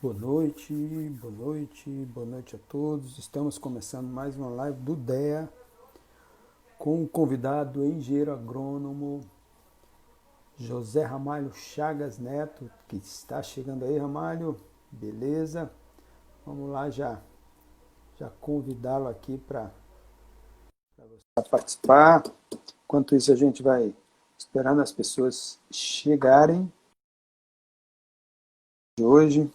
Boa noite, boa noite, boa noite a todos. Estamos começando mais uma live do DEA com o convidado engenheiro agrônomo José Ramalho Chagas Neto, que está chegando aí, Ramalho. Beleza? Vamos lá já, já convidá-lo aqui para participar. Enquanto isso, a gente vai esperando as pessoas chegarem de hoje.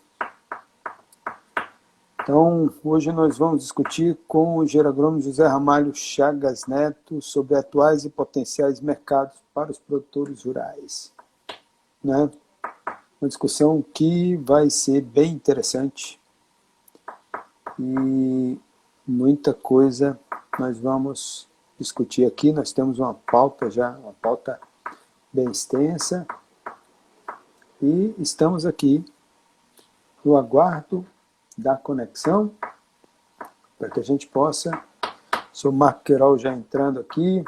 Então, hoje nós vamos discutir com o engenheiro José Ramalho Chagas Neto sobre atuais e potenciais mercados para os produtores rurais. Né? Uma discussão que vai ser bem interessante e muita coisa nós vamos discutir aqui. Nós temos uma pauta já, uma pauta bem extensa e estamos aqui no aguardo da conexão, para que a gente possa... Sou Marco Queiroz já entrando aqui.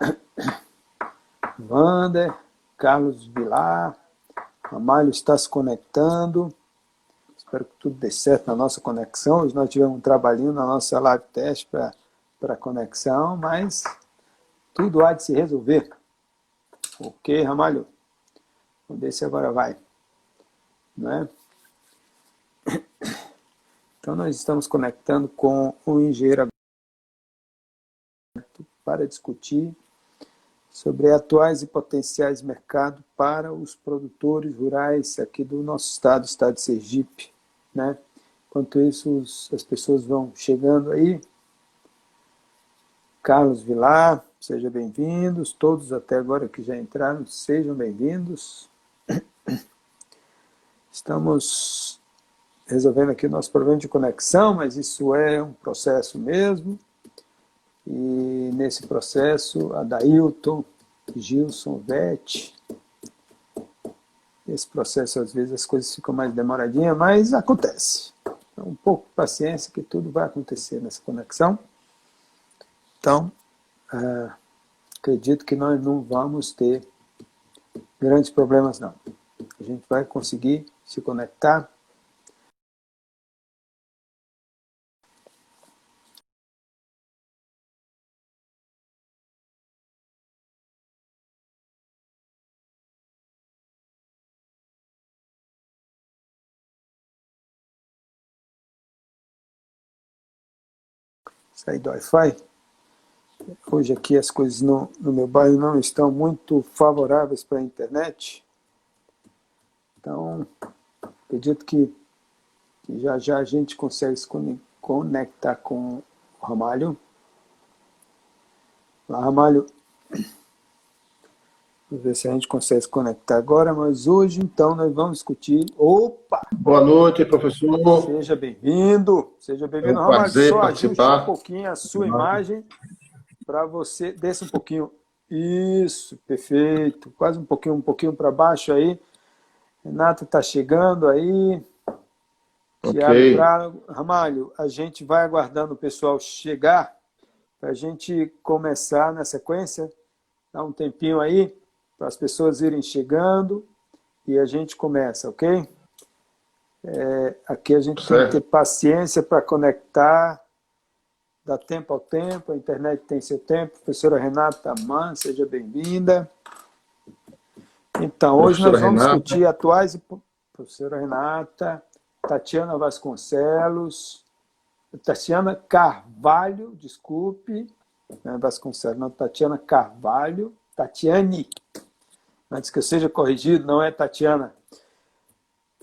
Wander, Carlos Vilar, Amália está se conectando. Espero que tudo dê certo na nossa conexão. Hoje nós tivemos um trabalhinho na nossa live teste para conexão, mas tudo há de se resolver. Ok, Ramalho? Vamos ver se agora vai. Não é? Então, nós estamos conectando com o engenheiro para discutir sobre atuais e potenciais mercados para os produtores rurais aqui do nosso estado, estado de Sergipe. Né? Enquanto isso, as pessoas vão chegando aí. Carlos Vilar, sejam bem-vindos. Todos até agora que já entraram, sejam bem-vindos. Estamos resolvendo aqui o nosso problema de conexão, mas isso é um processo mesmo. E nesse processo, a Dailton, Gilson, Vete, esse processo às vezes as coisas ficam mais demoradinhas, mas acontece. Então, um pouco de paciência que tudo vai acontecer nessa conexão. Então, uh, acredito que nós não vamos ter grandes problemas não. A gente vai conseguir se conectar sair do Wi-Fi. Hoje aqui as coisas no, no meu bairro não estão muito favoráveis para a internet. Então, acredito que, que já já a gente consegue se conectar com o Ramalho. Lá, Ramalho. Vamos ver se a gente consegue se conectar agora, mas hoje, então, nós vamos discutir... Opa! Boa noite, professor. Seja bem-vindo. Seja bem-vindo. É um prazer Só participar. um pouquinho a sua imagem para você... Desça um pouquinho. Isso, perfeito. Quase um pouquinho, um pouquinho para baixo aí. Renata está chegando aí. Ok. Tiago Ramalho, a gente vai aguardando o pessoal chegar para a gente começar na sequência. Dá um tempinho aí para as pessoas irem chegando e a gente começa, ok? É, aqui a gente Certo. tem que ter paciência para conectar, dá tempo ao tempo, a internet tem seu tempo. Professora Renata Man, seja bem-vinda. Então, hoje nós vamos Renata. discutir atuais... e Professora Renata, Tatiana Vasconcelos, Tatiana Carvalho, desculpe, não é Vasconcelos, não, Tatiana Carvalho, Tatiane, antes que eu seja corrigido, não é Tatiana.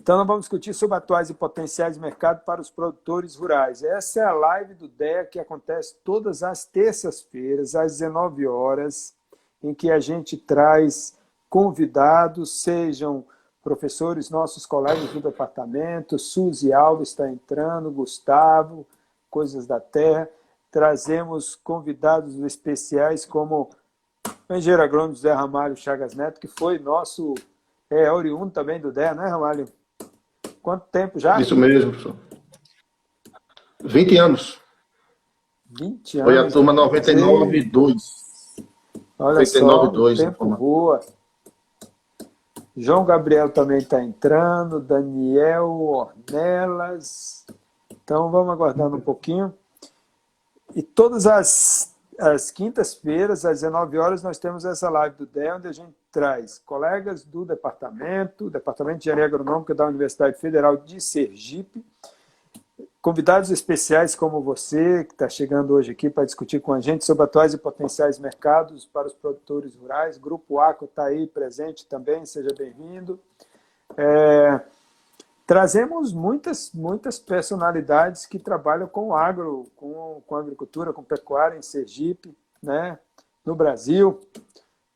Então, nós vamos discutir sobre atuais e potenciais mercados para os produtores rurais. Essa é a live do DEA que acontece todas as terças-feiras, às 19 horas, em que a gente traz convidados, sejam professores, nossos colegas do departamento, Suzy Alves está entrando, Gustavo, Coisas da Terra. Trazemos convidados especiais como o engenheiro agrônomo José Ramalho Chagas Neto, que foi nosso, é oriundo também do DEA, né, Ramalho? Quanto tempo já? Isso mesmo, professor. 20 anos. 20 anos. Foi a turma né? 99 2. Olha 99, só, o dois, tempo né? voa. João Gabriel também está entrando, Daniel Ornelas. Então vamos aguardando um pouquinho. E todas as, as quintas-feiras, às 19 horas, nós temos essa live do DEA, onde a gente traz colegas do departamento, Departamento de Engenharia Agronômica da Universidade Federal de Sergipe, convidados especiais como você, que está chegando hoje aqui para discutir com a gente sobre atuais e potenciais mercados para os produtores rurais. Grupo ACO está aí presente também, seja bem-vindo. É, trazemos muitas, muitas personalidades que trabalham com agro, com, com agricultura, com pecuária em Sergipe, né, no Brasil.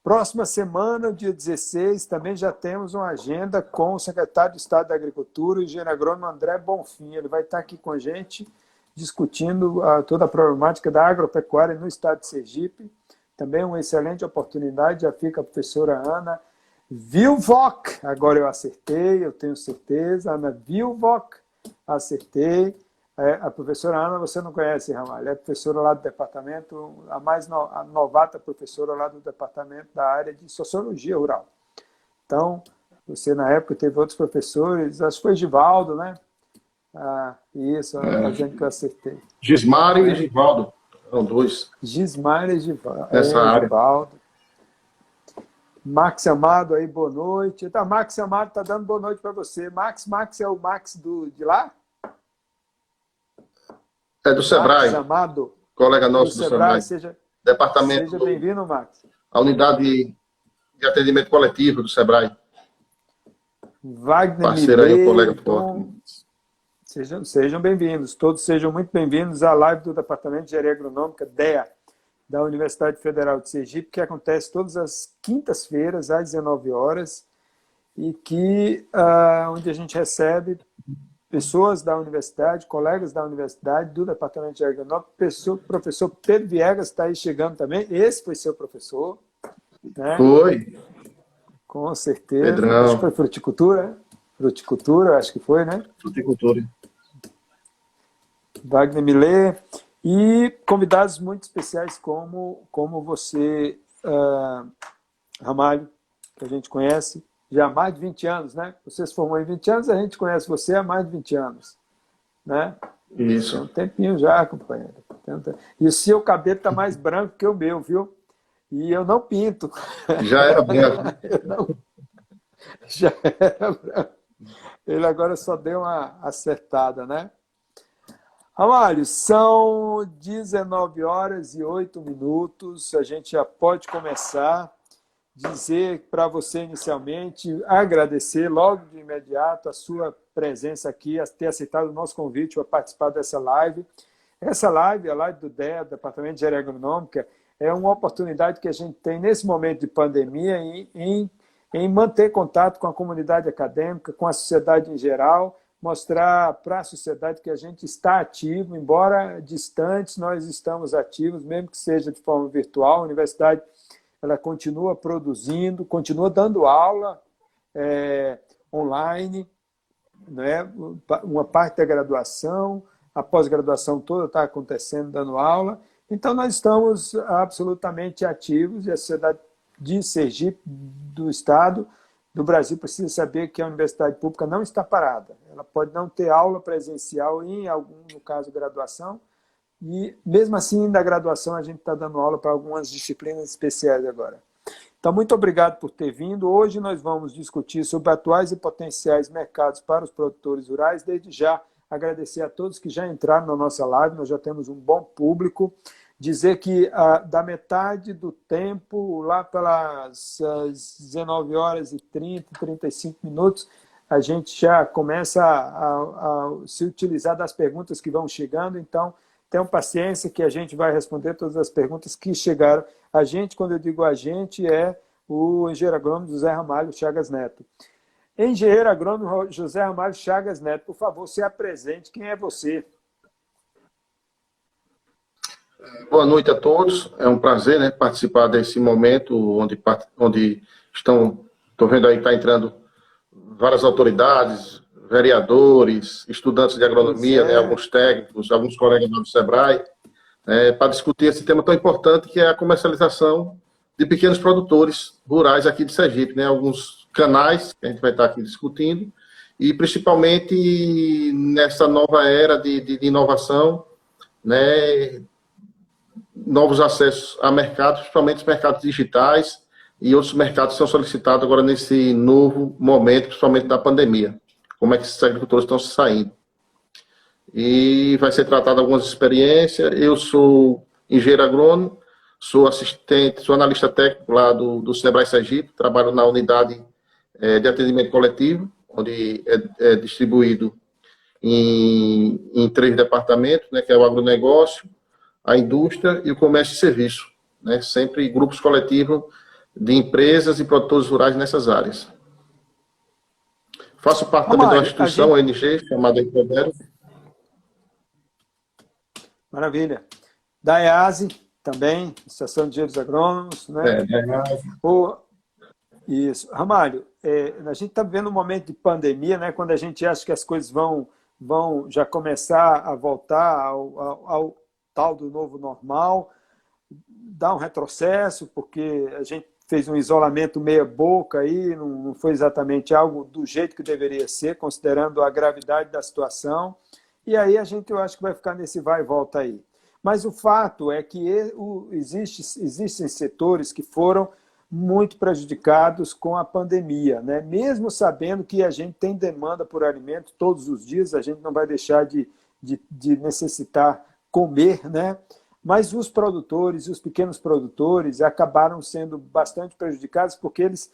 Próxima semana, dia 16, também já temos uma agenda com o secretário de Estado da Agricultura, o engenheiro agrônomo André Bonfim. Ele vai estar aqui com a gente discutindo uh, toda a problemática da agropecuária no estado de Sergipe. Também uma excelente oportunidade, já fica a professora Ana Vilvoc, agora eu acertei, eu tenho certeza, Ana Vilvoc, acertei. É, a professora Ana, você não conhece, Ramalho, é professora lá do departamento, a mais no, a novata professora lá do departamento da área de Sociologia Rural. Então, você na época teve outros professores, acho que foi Givaldo, né? Ah, isso, é. a gente que eu acertei. Gismário é. e Givaldo, são dois. Gismário e Givaldo. Nessa é, área. Givaldo. Max Amado aí, boa noite. Tá, Max Amado tá dando boa noite para você. Max, Max é o Max do, de lá? É do Sebrae. Max Amado. Colega nosso do, do Sebrae. Sebrae. Seja, Departamento. Seja bem-vindo, Max. A unidade de atendimento coletivo do Sebrae. Wagner Parceiro aí, um colega forte. Sejam, sejam bem-vindos, todos sejam muito bem-vindos à live do Departamento de Engenharia Agronômica, DEA, da Universidade Federal de Sergipe, que acontece todas as quintas-feiras, às 19 horas, e que, uh, onde a gente recebe pessoas da universidade, colegas da universidade, do Departamento de Ergonômica, o professor Pedro Viegas está aí chegando também, esse foi seu professor. Né? Foi. Com certeza. Pedrão. Acho que foi fruticultura, fruticultura, acho que foi, né? Fruticultura. Wagner Millet, e convidados muito especiais como, como você, uh, Ramalho, que a gente conhece, já há mais de 20 anos, né? Você se formou em 20 anos, a gente conhece você há mais de 20 anos, né? Isso. Tem um tempinho já, companheiro. E o seu cabelo está mais branco que o meu, viu? E eu não pinto. Já era branco. não... Já era branco. Ele agora só deu uma acertada, né? Amário, são 19 horas e 8 minutos. A gente já pode começar dizer para você inicialmente, agradecer logo de imediato a sua presença aqui, ter aceitado o nosso convite para participar dessa live. Essa live, a live do DEA, Departamento de Engenharia Agronômica, é uma oportunidade que a gente tem nesse momento de pandemia em, em, em manter contato com a comunidade acadêmica, com a sociedade em geral, mostrar para a sociedade que a gente está ativo, embora distantes, nós estamos ativos, mesmo que seja de forma virtual. A universidade ela continua produzindo, continua dando aula é, online, né? uma parte da graduação, a pós-graduação toda está acontecendo, dando aula. Então, nós estamos absolutamente ativos e a sociedade de Sergipe, do Estado, do Brasil, precisa saber que a universidade pública não está parada. Ela pode não ter aula presencial em algum, no caso, graduação, e mesmo assim, na graduação, a gente está dando aula para algumas disciplinas especiais agora. Então, muito obrigado por ter vindo. Hoje nós vamos discutir sobre atuais e potenciais mercados para os produtores rurais. Desde já, agradecer a todos que já entraram na nossa live, nós já temos um bom público. Dizer que ah, da metade do tempo, lá pelas 19 horas e 30, 35 minutos, a gente já começa a, a, a se utilizar das perguntas que vão chegando. Então, Tenham paciência que a gente vai responder todas as perguntas que chegaram. A gente, quando eu digo a gente, é o engenheiro agrônomo José Ramalho Chagas Neto. Engenheiro agrônomo José Ramalho Chagas Neto, por favor, se apresente. Quem é você? Boa noite a todos. É um prazer né, participar desse momento onde, onde estão, estou vendo aí, está entrando várias autoridades, vereadores, estudantes de agronomia, né, alguns técnicos, alguns colegas do SEBRAE, é, para discutir esse tema tão importante que é a comercialização de pequenos produtores rurais aqui de Sergipe, né, alguns canais que a gente vai estar aqui discutindo, e principalmente nessa nova era de, de, de inovação, né, novos acessos a mercados, principalmente os mercados digitais e outros mercados são solicitados agora nesse novo momento, principalmente da pandemia. Como é que esses agricultores estão se saindo? E vai ser tratado algumas experiências. Eu sou engenheiro agrônomo, sou assistente, sou analista técnico lá do, do Sebrae Sergipe, trabalho na unidade é, de atendimento coletivo, onde é, é distribuído em, em, três departamentos, né, que é o agronegócio, a indústria e o comércio e serviço, né, sempre grupos coletivos de empresas e produtores rurais nessas áreas. Faço parte também de uma instituição, a gente... ONG, chamada Empodero. Maravilha. Da EASE, também, Associação de Engenheiros Agrônomos, né? É, da EASE. O... Isso. Ramalho, é, a gente está vivendo um momento de pandemia, né, quando a gente acha que as coisas vão, vão já começar a voltar ao, ao, ao tal do novo normal, dá um retrocesso, porque a gente fez um isolamento meia boca aí, não, foi exatamente algo do jeito que deveria ser, considerando a gravidade da situação. E aí a gente, eu acho que vai ficar nesse vai e volta aí. Mas o fato é que existe, existem setores que foram muito prejudicados com a pandemia, né? Mesmo sabendo que a gente tem demanda por alimento todos os dias, a gente não vai deixar de, de, de necessitar comer, né? Mas os produtores os pequenos produtores acabaram sendo bastante prejudicados porque eles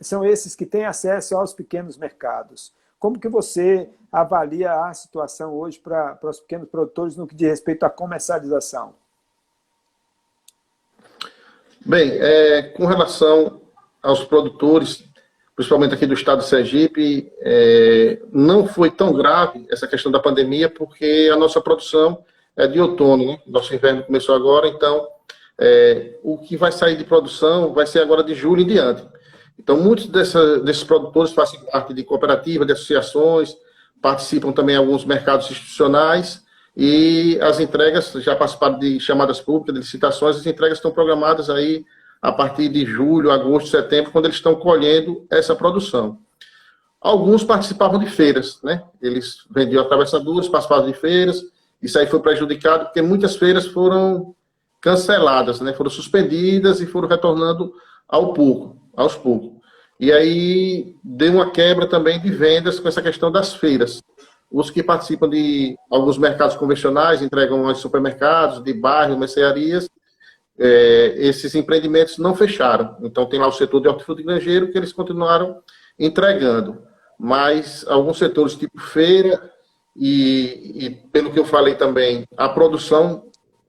são esses que têm acesso aos pequenos mercados. Como que você avalia a situação hoje para, para os pequenos produtores no que diz respeito à comercialização? Bem, é, com relação aos produtores, principalmente aqui do estado de Sergipe, é, não foi tão grave essa questão da pandemia, porque a nossa produção é de outono, né? Nosso inverno começou agora, então é, o que vai sair de produção vai ser agora de julho em diante. Então, muitos dessa, desses produtores fazem parte de cooperativas, de associações, participam também em alguns mercados institucionais e as entregas já participaram de chamadas públicas, de licitações, as entregas estão programadas aí a partir de julho, agosto, setembro, quando eles estão colhendo essa produção. Alguns participavam de feiras, né? Eles vendiam atravessadores, participavam de feiras, isso aí foi prejudicado porque muitas feiras foram canceladas, né? Foram suspendidas e foram retornando ao pouco, aos poucos. E aí deu uma quebra também de vendas com essa questão das feiras. Os que participam de alguns mercados convencionais, entregam aos supermercados, de bairros, mercearias, é, esses empreendimentos não fecharam. Então tem lá o setor de hortifruti granjeiro que eles continuaram entregando. Mas alguns setores, tipo feira, e, e, pelo que eu falei também, a produção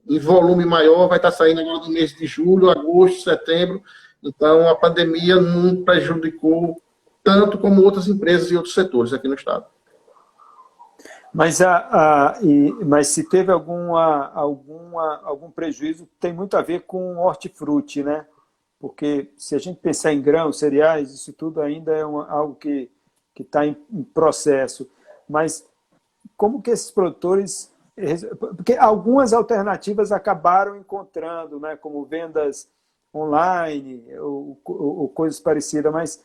em volume maior vai estar saindo agora no mês de julho, agosto, setembro. Então, a pandemia não prejudicou tanto como outras empresas e outros setores aqui no estado. Mas, a, a, e, mas se teve alguma, alguma, algum prejuízo, tem muito a ver com hortifruti, né? Porque se a gente pensar em grãos, cereais, isso tudo ainda é uma, algo que está em, em processo. Mas como que esses produtores porque algumas alternativas acabaram encontrando, né, como vendas online ou, ou, ou coisas parecidas, mas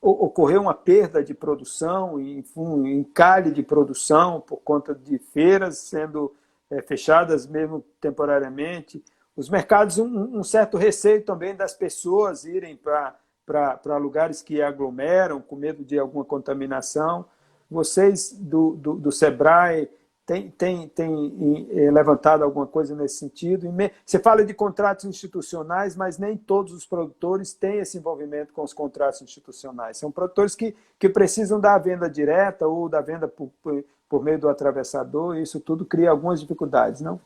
ocorreu uma perda de produção, um encalhe de produção por conta de feiras sendo é, fechadas mesmo temporariamente. Os mercados, um, um certo receio também das pessoas irem para lugares que aglomeram, com medo de alguma contaminação. Vocês do, do, do SEBRAE têm tem, tem eh, levantado alguma coisa nesse sentido? Você fala de contratos institucionais, mas nem todos os produtores têm esse envolvimento com os contratos institucionais. São produtores que, que precisam da venda direta ou da venda por, por, por meio do atravessador, e isso tudo cria algumas dificuldades, não?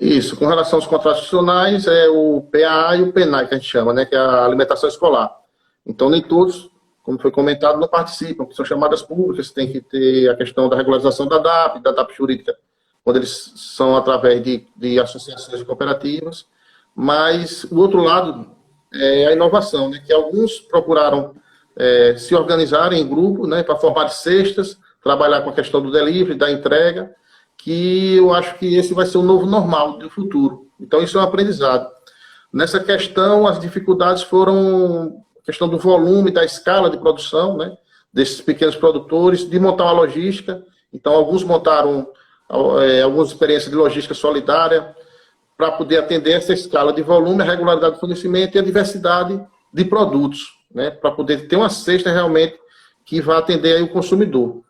Isso, com relação aos contratos institucionais, é o PA e o PENAI que a gente chama, né, que é a alimentação escolar. Então, nem todos como foi comentado, não participam, que são chamadas públicas, tem que ter a questão da regularização da DAP, da DAP jurídica, quando eles são através de, de associações e cooperativas. Mas o outro lado é a inovação, né, que alguns procuraram é, se organizarem em grupo né, para formar cestas, trabalhar com a questão do delivery, da entrega, que eu acho que esse vai ser o novo normal do futuro. Então, isso é um aprendizado. Nessa questão, as dificuldades foram questão do volume, da escala de produção, né, desses pequenos produtores, de montar uma logística. Então, alguns montaram é, algumas experiências de logística solidária para poder atender essa escala de volume, a regularidade do fornecimento e a diversidade de produtos, né, para poder ter uma cesta realmente que vá atender o consumidor.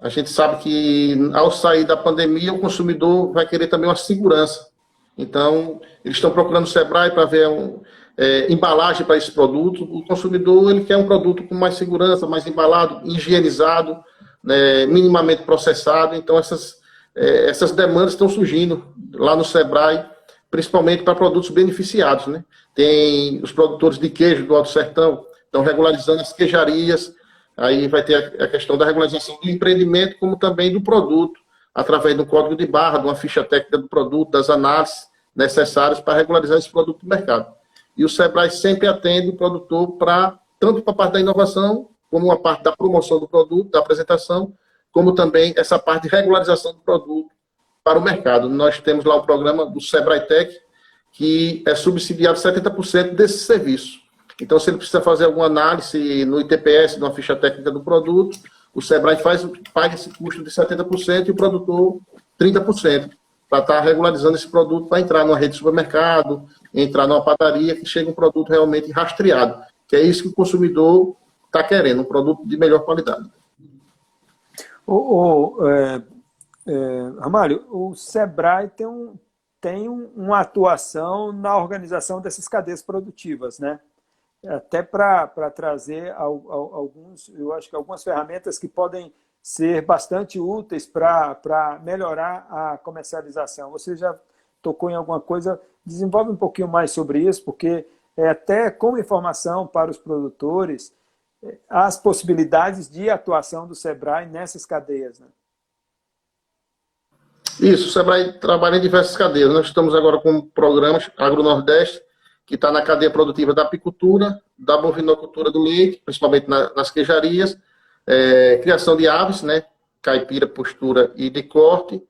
A gente sabe que ao sair da pandemia, o consumidor vai querer também uma segurança. Então, eles estão procurando o Sebrae para ver um, é, embalagem para esse produto. O consumidor ele quer um produto com mais segurança, mais embalado, higienizado, né, minimamente processado. Então, essas, é, essas demandas estão surgindo lá no Sebrae, principalmente para produtos beneficiados. Né? Tem os produtores de queijo do Alto Sertão, estão regularizando as queijarias, Aí vai ter a questão da regularização do empreendimento, como também do produto, através do código de barra, de uma ficha técnica do produto, das análises necessárias para regularizar esse produto no mercado. E o Sebrae sempre atende o produtor para, tanto para a parte da inovação, como a parte da promoção do produto, da apresentação, como também essa parte de regularização do produto para o mercado. Nós temos lá o programa do Sebrae Tech, que é subsidiado 70% desse serviço. Então, se ele precisa fazer alguma análise no ITPS, numa ficha técnica do produto, o Sebrae faz, paga esse custo de 70% e o produtor 30%, para estar tá regularizando esse produto para entrar numa rede de supermercado, entrar numa padaria, que chega um produto realmente rastreado, que é isso que o consumidor está querendo, um produto de melhor qualidade. O, o é, é, Ramalho, o Sebrae tem, um, tem uma atuação na organização dessas cadeias produtivas, né? até para trazer alguns, eu acho que algumas ferramentas que podem ser bastante úteis para melhorar a comercialização. Você já tocou em alguma coisa? Desenvolve um pouquinho mais sobre isso, porque é até como informação para os produtores é, as possibilidades de atuação do Sebrae nessas cadeias. Né? Isso, o Sebrae trabalha em diversas cadeias. Nós estamos agora com programas Agro Nordeste, que está na cadeia produtiva da apicultura, da bovinocultura do leite, principalmente na, nas queijarias, é, criação de aves, né, caipira, postura e de corte,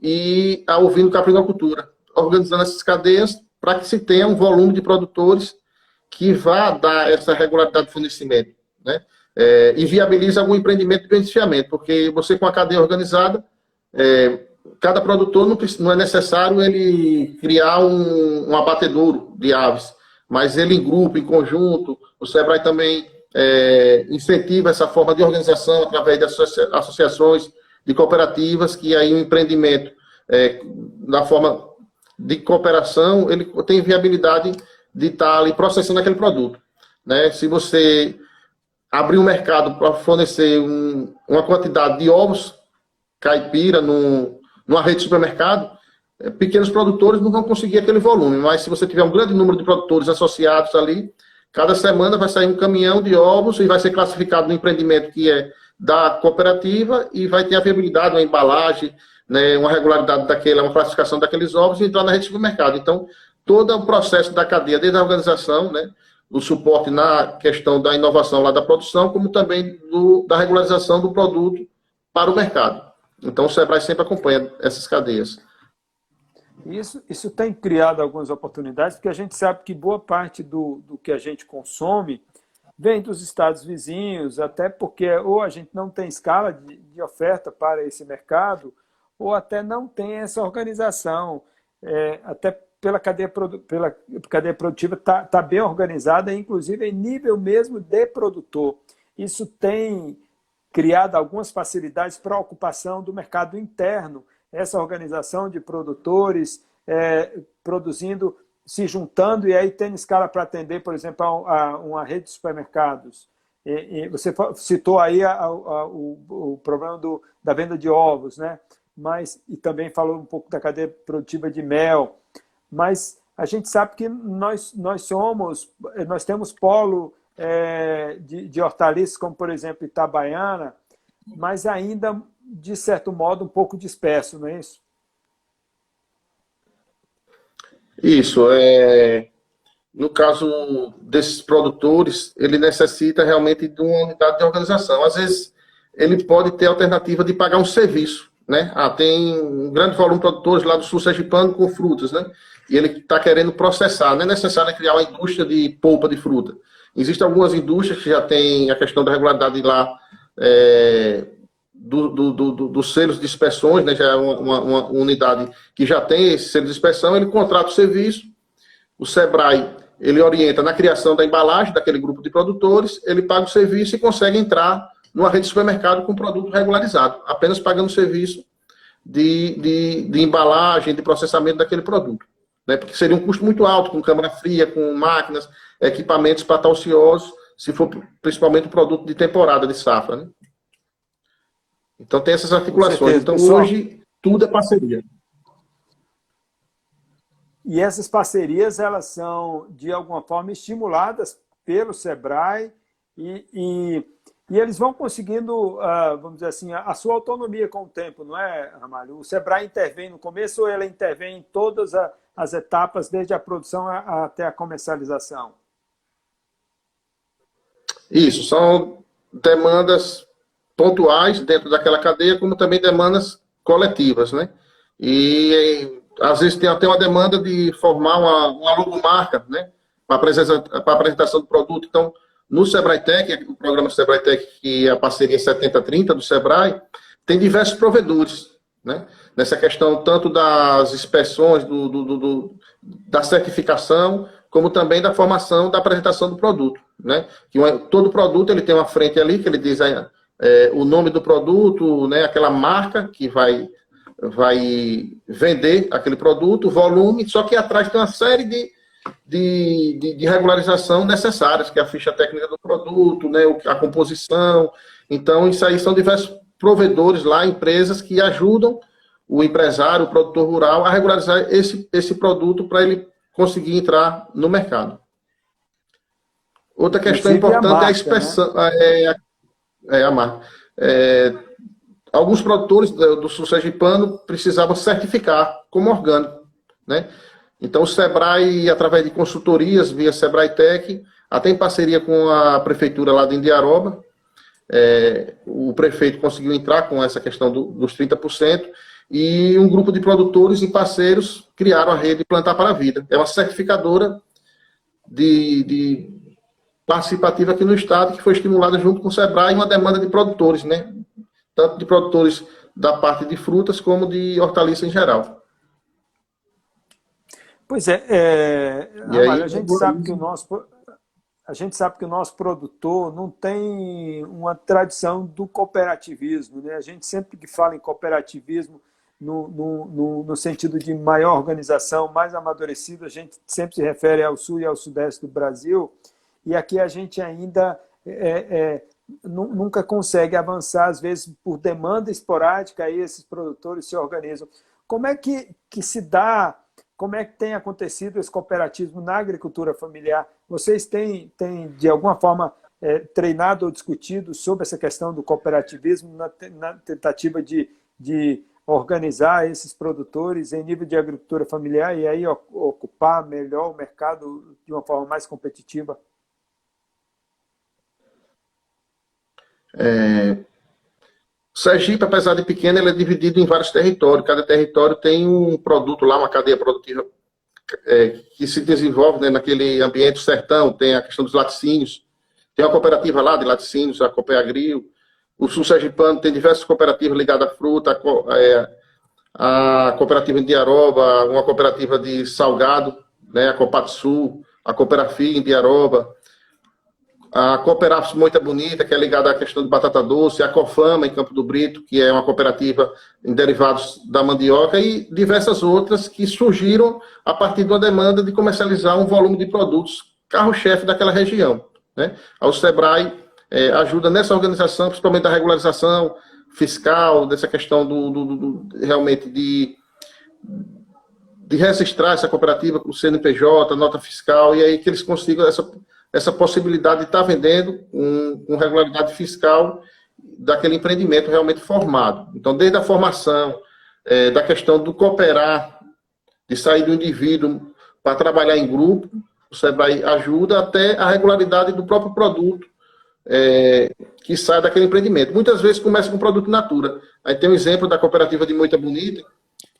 e a ovino caprinocultura, organizando essas cadeias para que se tenha um volume de produtores que vá dar essa regularidade de fornecimento, né, é, e viabiliza algum empreendimento de beneficiamento, porque você com a cadeia organizada, é, cada produtor não, não, é necessário ele criar um, um abatedouro de aves, mas ele em grupo, em conjunto, o Sebrae também é, incentiva essa forma de organização através de associa associações, de cooperativas, que aí o empreendimento, é, na forma de cooperação, ele tem viabilidade de estar ali processando aquele produto. Né? Se você abrir um mercado para fornecer um, uma quantidade de ovos caipira no, numa rede de supermercado, é, pequenos produtores não vão conseguir aquele volume, mas se você tiver um grande número de produtores associados ali, cada semana vai sair um caminhão de ovos e vai ser classificado no empreendimento que é da cooperativa e vai ter a viabilidade, uma embalagem, né, uma regularidade daquela, uma classificação daqueles ovos e entrar na rede de supermercado. Então, todo o processo da cadeia, desde a organização, né, o suporte na questão da inovação lá da produção, como também do, da regularização do produto para o mercado. Então, o SEBRAE sempre acompanha essas cadeias. Isso, isso tem criado algumas oportunidades, porque a gente sabe que boa parte do, do que a gente consome vem dos estados vizinhos, até porque ou a gente não tem escala de, de oferta para esse mercado, ou até não tem essa organização. É, até pela cadeia, pela cadeia produtiva está tá bem organizada, inclusive em nível mesmo de produtor. Isso tem criado algumas facilidades para a ocupação do mercado interno, essa organização de produtores é, produzindo, se juntando e aí tendo escala para atender, por exemplo, a, a uma rede de supermercados. E, e você citou aí a, a, o, o, problema do, da venda de ovos, né? Mas, e também falou um pouco da cadeia produtiva de mel. Mas a gente sabe que nós, nós somos, nós temos polo é, de, de hortaliças, como por exemplo Itabaiana, mas ainda, de certo modo, um pouco disperso, não é isso? Isso. É... No caso desses produtores, ele necessita realmente de uma unidade de organização. Às vezes, ele pode ter a alternativa de pagar um serviço. Né? Ah, tem um grande volume de produtores lá do sul sergipano com frutas, né? e ele está querendo processar. Não é necessário criar uma indústria de polpa de fruta. Existem algumas indústrias que já têm a questão da regularidade lá é, do, do, do, dos selos de inspeções, né, já é uma, uma, uma, unidade que já tem esse selo de inspeção, ele contrata o serviço, o SEBRAE ele orienta na criação da embalagem daquele grupo de produtores, ele paga o serviço e consegue entrar numa rede de supermercado com produto regularizado, apenas pagando o serviço de, de, de embalagem, de processamento daquele produto. Né? Porque seria um custo muito alto, com câmara fria, com máquinas, equipamentos para estar ociosos, se for principalmente um produto de temporada, de safra. Né? Então tem essas articulações. Então Pessoal, hoje tudo é parceria. E essas parcerias elas são de alguma forma estimuladas pelo Sebrae e, e, e eles vão conseguindo, uh, vamos dizer assim, a, sua autonomia com o tempo, não é, Ramalho? O Sebrae intervém no começo ou ele intervém em todas as etapas, desde a produção até a comercialização? Isso, são demandas pontuais dentro daquela cadeia, como também demandas coletivas, né? E às vezes tem até uma demanda de formar uma, uma logomarca, né? Para apresentação do produto. Então, no Sebrae Tech, o programa Sebrae Tech, que é a parceria 7030 do Sebrae, tem diversos provedores, né? Nessa questão tanto das inspeções, do, do, do, da certificação, como também da formação da apresentação do produto, né? Que todo produto ele tem uma frente ali que ele diz aí, é, o nome do produto, né? Aquela marca que vai vai vender aquele produto, volume, só que atrás tem uma série de, de, de, de regularização necessárias, que é a ficha técnica do produto, né, a composição. Então, isso aí são diversos provedores lá, empresas que ajudam o empresário, o produtor rural, a regularizar esse, esse produto para ele conseguir entrar no mercado. Outra questão Inclusive importante a marca, é a inspeção. Né? É, é, é, a marca. É, alguns produtores do, do Pano precisavam certificar como orgânico, né? Então o Sebrae, através de consultorias via Sebrae Tech, até em parceria com a prefeitura lá de Indiaroba, é, o prefeito conseguiu entrar com essa questão do, dos 30%, e um grupo de produtores e parceiros criaram a rede Plantar para a Vida. É uma certificadora de, de participativa aqui no estado que foi estimulada junto com o Sebrae uma demanda de produtores, né? tanto de produtores da parte de frutas como de hortaliça em geral. Pois é, é aí, a gente sabe que o nosso a gente sabe que o nosso produtor não tem uma tradição do cooperativismo, né? A gente sempre que fala em cooperativismo no, no, no, no sentido de maior organização, mais amadurecido, a gente sempre se refere ao sul e ao sudeste do Brasil, e aqui a gente ainda é, é, nunca consegue avançar, às vezes por demanda esporádica, aí esses produtores se organizam. Como é que, que se dá, como é que tem acontecido esse cooperativismo na agricultura familiar? Vocês têm, têm de alguma forma, é, treinado ou discutido sobre essa questão do cooperativismo na, na tentativa de, de organizar esses produtores em nível de agricultura familiar e aí ocupar melhor o mercado de uma forma mais competitiva? É, Sergipe, apesar de pequeno, ele é dividido em vários territórios. Cada território tem um produto lá, uma cadeia produtiva é, que se desenvolve né, naquele ambiente sertão. Tem a questão dos laticínios. Tem uma cooperativa lá de laticínios, a Copeagril. O Sul Sergipano tem diversas cooperativas ligadas à fruta, a, é, a cooperativa de Aroba, uma cooperativa de salgado, né, a Sul, a Cooperafi em Diaroba, a Cooperaf Moita Bonita, que é ligada à questão de batata doce, a Cofama, em Campo do Brito, que é uma cooperativa em derivados da mandioca, e diversas outras que surgiram a partir de uma demanda de comercializar um volume de produtos carro-chefe daquela região. Né? O SEBRAE é, ajuda nessa organização, principalmente da regularização fiscal, dessa questão do, do, do realmente de, de registrar essa cooperativa com o CNPJ, nota fiscal, e aí que eles consigam essa essa possibilidade de estar vendendo com, com regularidade fiscal daquele empreendimento realmente formado. Então, desde a formação, é, da questão do cooperar, de sair do indivíduo para trabalhar em grupo, o SEBRAE ajuda até a regularidade do próprio produto é, que sai daquele empreendimento. Muitas vezes começa com produto natura. Aí tem um exemplo da cooperativa de Moita Bonita,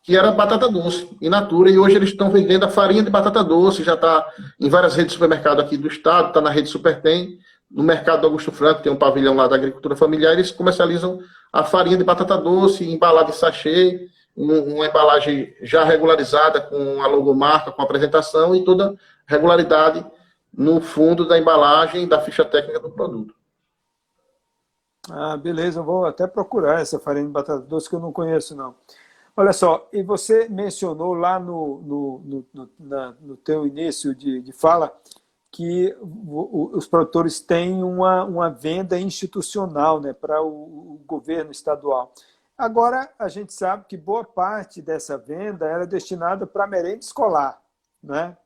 que era batata doce, in natura, e hoje eles estão vendendo a farinha de batata doce, já está em várias redes de supermercado aqui do estado, está na rede Supertem, no mercado do Augusto Franco, tem um pavilhão lá da agricultura familiar, eles comercializam a farinha de batata doce, embalada em sachê, uma embalagem já regularizada com a logomarca, com a apresentação e toda regularidade no fundo da embalagem da ficha técnica do produto. Ah, beleza, eu vou até procurar essa farinha de batata doce que eu não conheço, não. Olha só, e você mencionou lá no, no, no, no, na, no teu início de, de fala que os produtores têm uma, uma venda institucional né, para o, o governo estadual. Agora, a gente sabe que boa parte dessa venda era destinada para merenda escolar, né?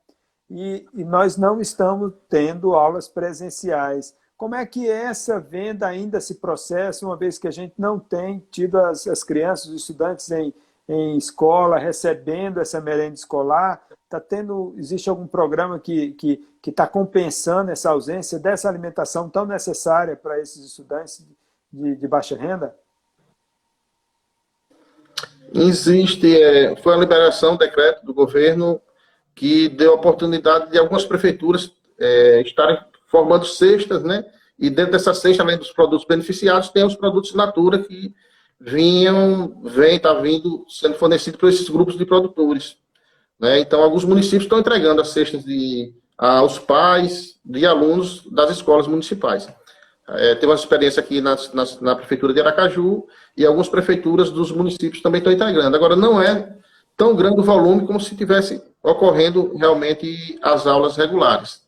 E, e, nós não estamos tendo aulas presenciais. Como é que essa venda ainda se processa, uma vez que a gente não tem tido as, as crianças, os estudantes em, em escola, recebendo essa merenda escolar? Tá tendo, existe algum programa que está que, que tá compensando essa ausência dessa alimentação tão necessária para esses estudantes de, de baixa renda? Existe, é, foi a liberação, decreto do governo que deu oportunidade de algumas prefeituras é, estarem formando cestas, né? E dentro dessa cesta, além dos produtos beneficiados, tem os produtos Natura que vinham, vem, está vindo sendo fornecido por esses grupos de produtores. Né? Então, alguns municípios estão entregando as cestas de, aos pais de alunos das escolas municipais. É, teve uma experiência aqui na, na, na, prefeitura de Aracaju e algumas prefeituras dos municípios também estão integrando. Agora, não é tão grande o volume como se tivesse ocorrendo realmente as aulas regulares.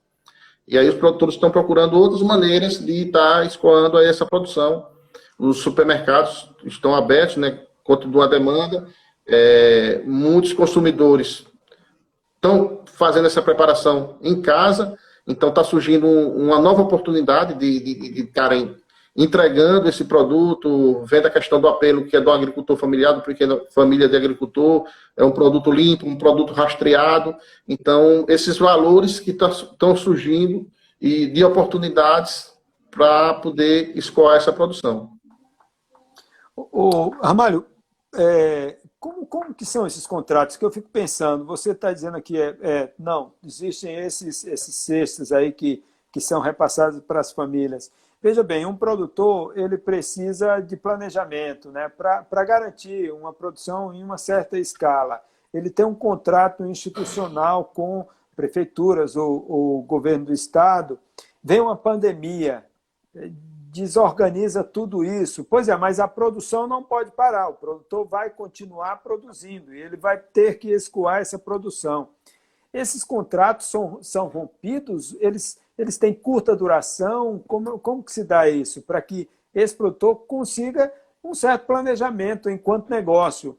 E aí os produtores estão procurando outras maneiras de estar escoando essa produção os supermercados estão abertos, né? Continua a demanda. É, muitos consumidores estão fazendo essa preparação em casa, então está surgindo uma nova oportunidade de, de, de estarem entregando esse produto, vendo a questão do apelo que é do agricultor familiar, do pequeno família de agricultor, é um produto limpo, um produto rastreado. Então, esses valores que estão surgindo e de oportunidades para poder escoar essa produção. O, Ramalho, é, como, como que são esses contratos? Que eu fico pensando, você está dizendo aqui, é, é, não, existem esses, esses cestos aí que, que são repassados para as famílias. Veja bem, um produtor ele precisa de planejamento né, para garantir uma produção em uma certa escala. Ele tem um contrato institucional com prefeituras ou, ou governo do estado. Vem uma pandemia, desorganiza tudo isso. Pois é, mas a produção não pode parar, o produtor vai continuar produzindo e ele vai ter que escoar essa produção. Esses contratos são, são rompidos, eles, eles têm curta duração, como, como que se dá isso? Para que esse produtor consiga um certo planejamento enquanto negócio.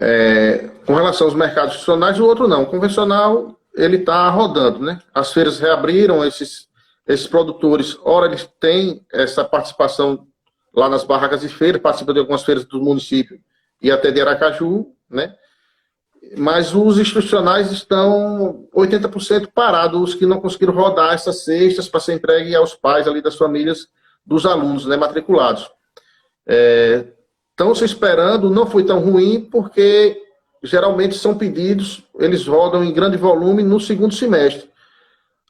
É, com relação aos mercados institucionais, o outro não. O convencional ele está rodando, né? As feiras reabriram, esses, esses produtores, ora eles têm essa participação lá nas barracas de feira, participam de algumas feiras do município e até de Aracaju, né? Mas os institucionais estão 80% parados, os que não conseguiram rodar essas cestas para ser entregue aos pais ali das famílias dos alunos, né, matriculados. É, estão se esperando, não foi tão ruim, porque geralmente são pedidos, eles rodam em grande volume no segundo semestre,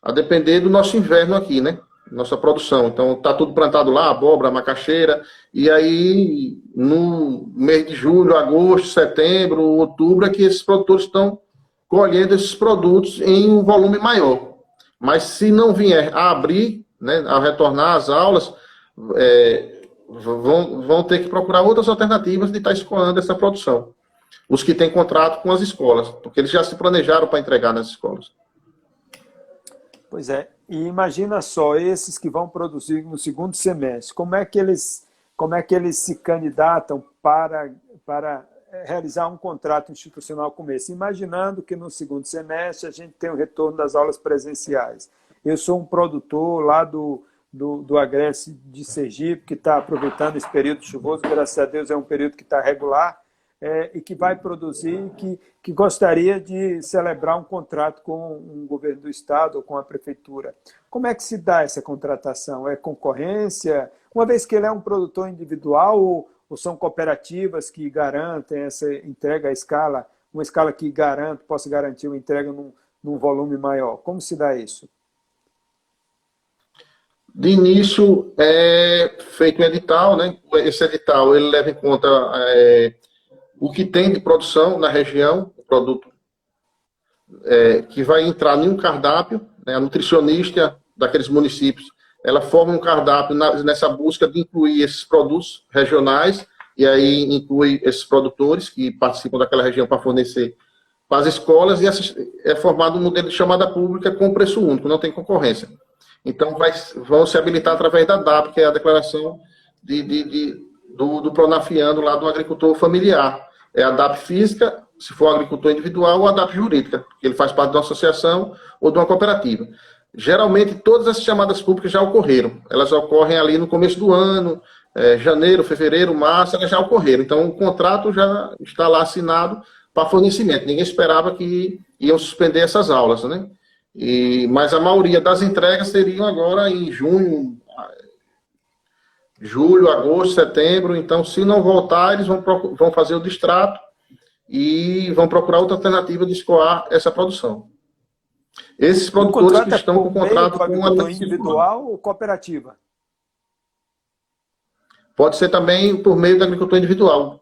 a depender do nosso inverno aqui, né? Nossa produção. Então, tá tudo plantado lá, abóbora, macaxeira, e aí no mês de julho, agosto, setembro, outubro, é que esses produtores estão colhendo esses produtos em um volume maior. Mas se não vier a abrir, né, a retornar às aulas, é, vão, vão ter que procurar outras alternativas de estar escoando essa produção os que têm contrato com as escolas, porque eles já se planejaram para entregar nas escolas. Pois é, e imagina só esses que vão produzir no segundo semestre, como é que eles, como é que eles se candidatam para, para realizar um contrato institucional como esse, imaginando que no segundo semestre a gente tem o retorno das aulas presenciais. Eu sou um produtor lá do, do, do Agreste de Sergipe, que está aproveitando esse período chuvoso, graças a Deus é um período que está regular, é, e que vai produzir, que, que gostaria de celebrar um contrato com um governo do Estado ou com a prefeitura. Como é que se dá essa contratação? É concorrência? Uma vez que ele é um produtor individual ou, ou são cooperativas que garantem essa entrega à escala, uma escala que garante, possa garantir uma entrega num, num volume maior? Como se dá isso? De início, é feito um edital, né? Esse edital ele leva em conta é, o que tem de produção na região, o produto é, que vai entrar em um cardápio, né? a nutricionista daqueles municípios, ela forma um cardápio na, nessa busca de incluir esses produtos regionais, e aí inclui esses produtores que participam daquela região para fornecer para as escolas, e é formado um modelo de chamada pública com preço único, não tem concorrência. Então, vai, vão se habilitar através da DAP, que é a declaração de, de, de do, do Pronafiano lá do agricultor familiar. É a DAP física, se for agricultor individual, ou a DAP jurídica, que ele faz parte de uma associação ou de uma cooperativa. Geralmente, todas as chamadas públicas já ocorreram. Elas ocorrem ali no começo do ano, é, janeiro, fevereiro, março, elas já ocorreram. Então, o contrato já está lá assinado para fornecimento. Ninguém esperava que iam suspender essas aulas, né? E, mas a maioria das entregas seriam agora em junho, julho, agosto, setembro. Então, se não voltar, eles vão, vão fazer o distrato e vão procurar outra alternativa de escoar essa produção. Esses produtores que é estão é com contrato com uma individual ou cooperativa? Pode ser também por meio da agricultura individual,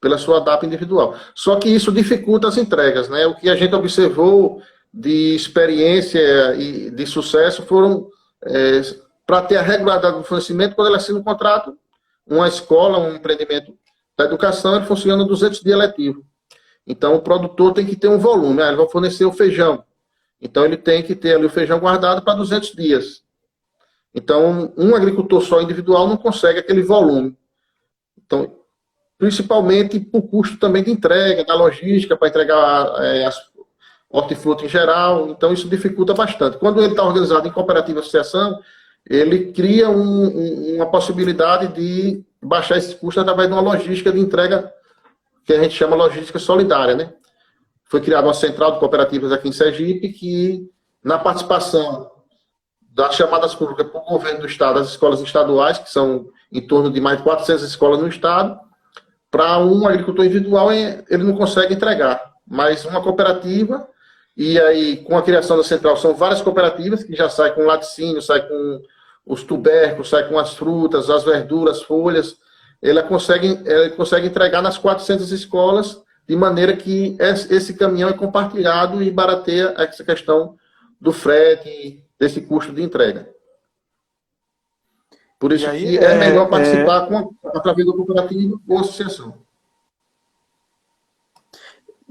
pela sua DAP individual. Só que isso dificulta as entregas, né? O que a gente observou de experiência e de sucesso foram é, para ter a regularidade do fornecimento, quando ele assina um contrato, uma escola, um empreendimento da educação, ele funciona 200 dias letivo. Então, o produtor tem que ter um volume. Ah, ele vai fornecer o feijão. Então, ele tem que ter ali o feijão guardado para 200 dias. Então, um agricultor só individual não consegue aquele volume. Então, principalmente por custo também de entrega, da logística, para entregar é, as hortifruti em geral, então isso dificulta bastante. Quando ele está organizado em cooperativa associação, ele cria um, um, uma possibilidade de baixar esse custo através de uma logística de entrega que a gente chama logística solidária, né? Foi criada uma central de cooperativas aqui em Sergipe que, na participação das chamadas públicas por governo do estado, as escolas estaduais, que são em torno de mais de 400 escolas no estado, para um agricultor individual ele não consegue entregar, mas uma cooperativa e aí, com a criação da central, são várias cooperativas que já saem com laticínio, saem com os tubérculos, saem com as frutas, as verduras, as folhas. Ela consegue, ela consegue entregar nas 400 escolas, de maneira que esse caminhão é compartilhado e barateia essa questão do frete, desse custo de entrega. Por isso aí, que é, é melhor participar é... com a, através do cooperativo ou associação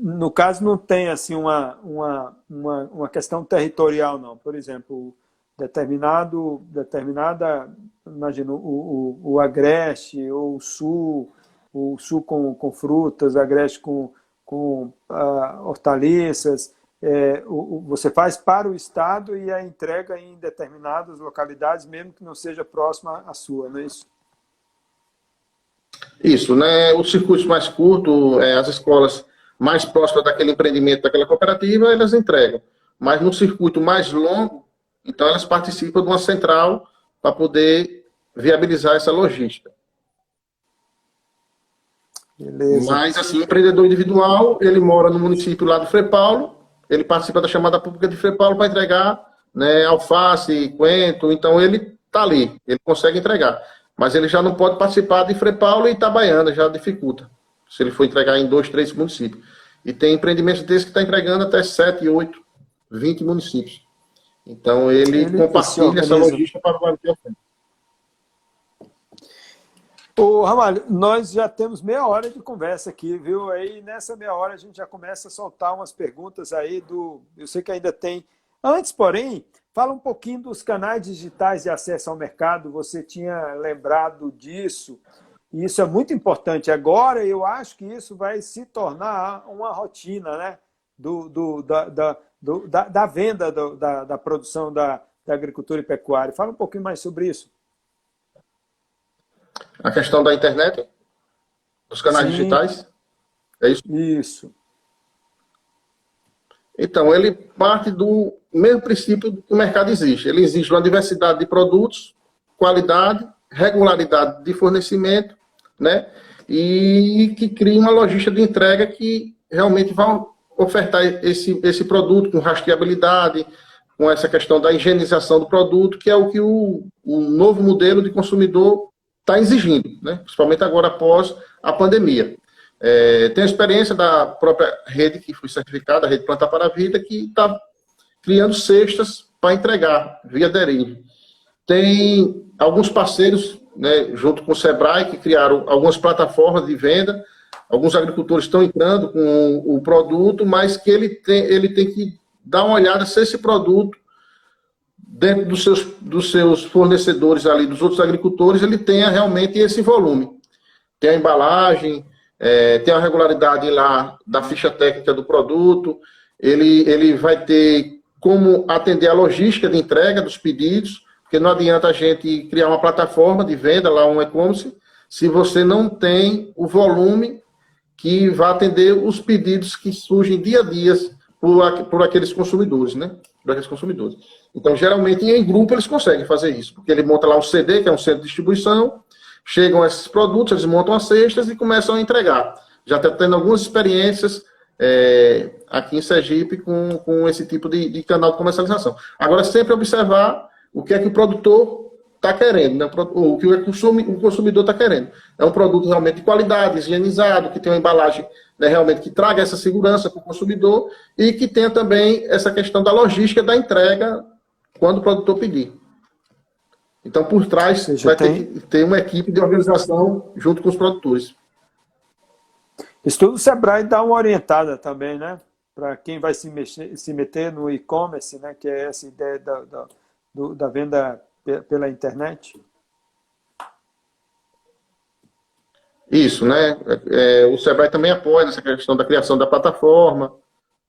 no caso, não tem assim uma, uma, uma, uma questão territorial, não. Por exemplo, determinado, determinada, imagino, o, o, o agreste, ou o sul, o sul com, com frutas, agreste com, com uh, hortaliças, é, o, o, você faz para o Estado e a entrega em determinadas localidades, mesmo que não seja próxima à sua, não é isso? Isso, né? Os circuitos mais curtos, é, as escolas mais próxima daquele empreendimento, daquela cooperativa, elas entregam. Mas no circuito mais longo, então elas participam de uma central para poder viabilizar essa logística. Beleza. Mas, assim, o empreendedor individual, ele mora no município lá do Frei Paulo, ele participa da chamada pública de Frei Paulo para entregar né, alface, coentro, então ele está ali, ele consegue entregar. Mas ele já não pode participar de Frei Paulo e Itabaiana, já dificulta se ele for entregar em dois, três municípios. E tem empreendimentos desses que está entregando até 7, 8, 20 municípios. Então, ele, ele compartilha essa logística para o Brasil. Ô, Ramalho, nós já temos meia hora de conversa aqui, viu? Aí nessa meia hora a gente já começa a soltar umas perguntas aí do. Eu sei que ainda tem. Antes, porém, fala um pouquinho dos canais digitais de acesso ao mercado. Você tinha lembrado disso. E isso é muito importante. Agora, eu acho que isso vai se tornar uma rotina né? do, do, da, da, do, da, da, venda do, da, da produção da, da agricultura e pecuária. Fala um pouquinho mais sobre isso. A questão da internet, dos canais Sim. digitais, é isso? Isso. Então, ele parte do mesmo princípio que o mercado existe. Ele existe uma diversidade de produtos, qualidade, regularidade de fornecimento né? e que crie uma logística de entrega que realmente vai ofertar esse, esse produto com rastreabilidade, com essa questão da higienização do produto, que é o que o, o novo modelo de consumidor está exigindo, né? principalmente agora após a pandemia. É, tem a experiência da própria rede que foi certificada, a Rede Planta para a Vida, que está criando cestas para entregar via delivery. Tem alguns parceiros, né, junto com o Sebrae, que criaram algumas plataformas de venda. Alguns agricultores estão entrando com o produto, mas que ele tem, ele tem que dar uma olhada se esse produto, dentro dos seus, dos seus fornecedores ali, dos outros agricultores, ele tenha realmente esse volume. Tem a embalagem, é, tem a regularidade lá da ficha técnica do produto, ele, ele vai ter como atender a logística de entrega dos pedidos, porque não adianta a gente criar uma plataforma de venda, lá um e-commerce, se você não tem o volume que vai atender os pedidos que surgem dia a dia por, por aqueles consumidores, né? Por aqueles consumidores. Então, geralmente, em grupo, eles conseguem fazer isso, porque ele monta lá um CD, que é um centro de distribuição, chegam esses produtos, eles montam as cestas e começam a entregar. Já está tendo algumas experiências é, aqui em Sergipe com, com esse tipo de, de, canal de comercialização. Agora, sempre observar o que é que o produtor está querendo, né? o que o consumidor está querendo. É um produto realmente de qualidade, higienizado, que tem uma embalagem né, realmente que traga essa segurança para o consumidor e que tenha também essa questão da logística da entrega quando o produtor pedir. Então, por trás, vai tem... ter que ter uma equipe de organização junto com os produtores. Estudo Sebrae dá uma orientada também, né? Para quem vai se, mexer, se meter no e-commerce, né? Que é essa ideia da, da, do, da venda pela internet. Isso, né? É, o Sebrae também apoia nessa questão da criação da plataforma.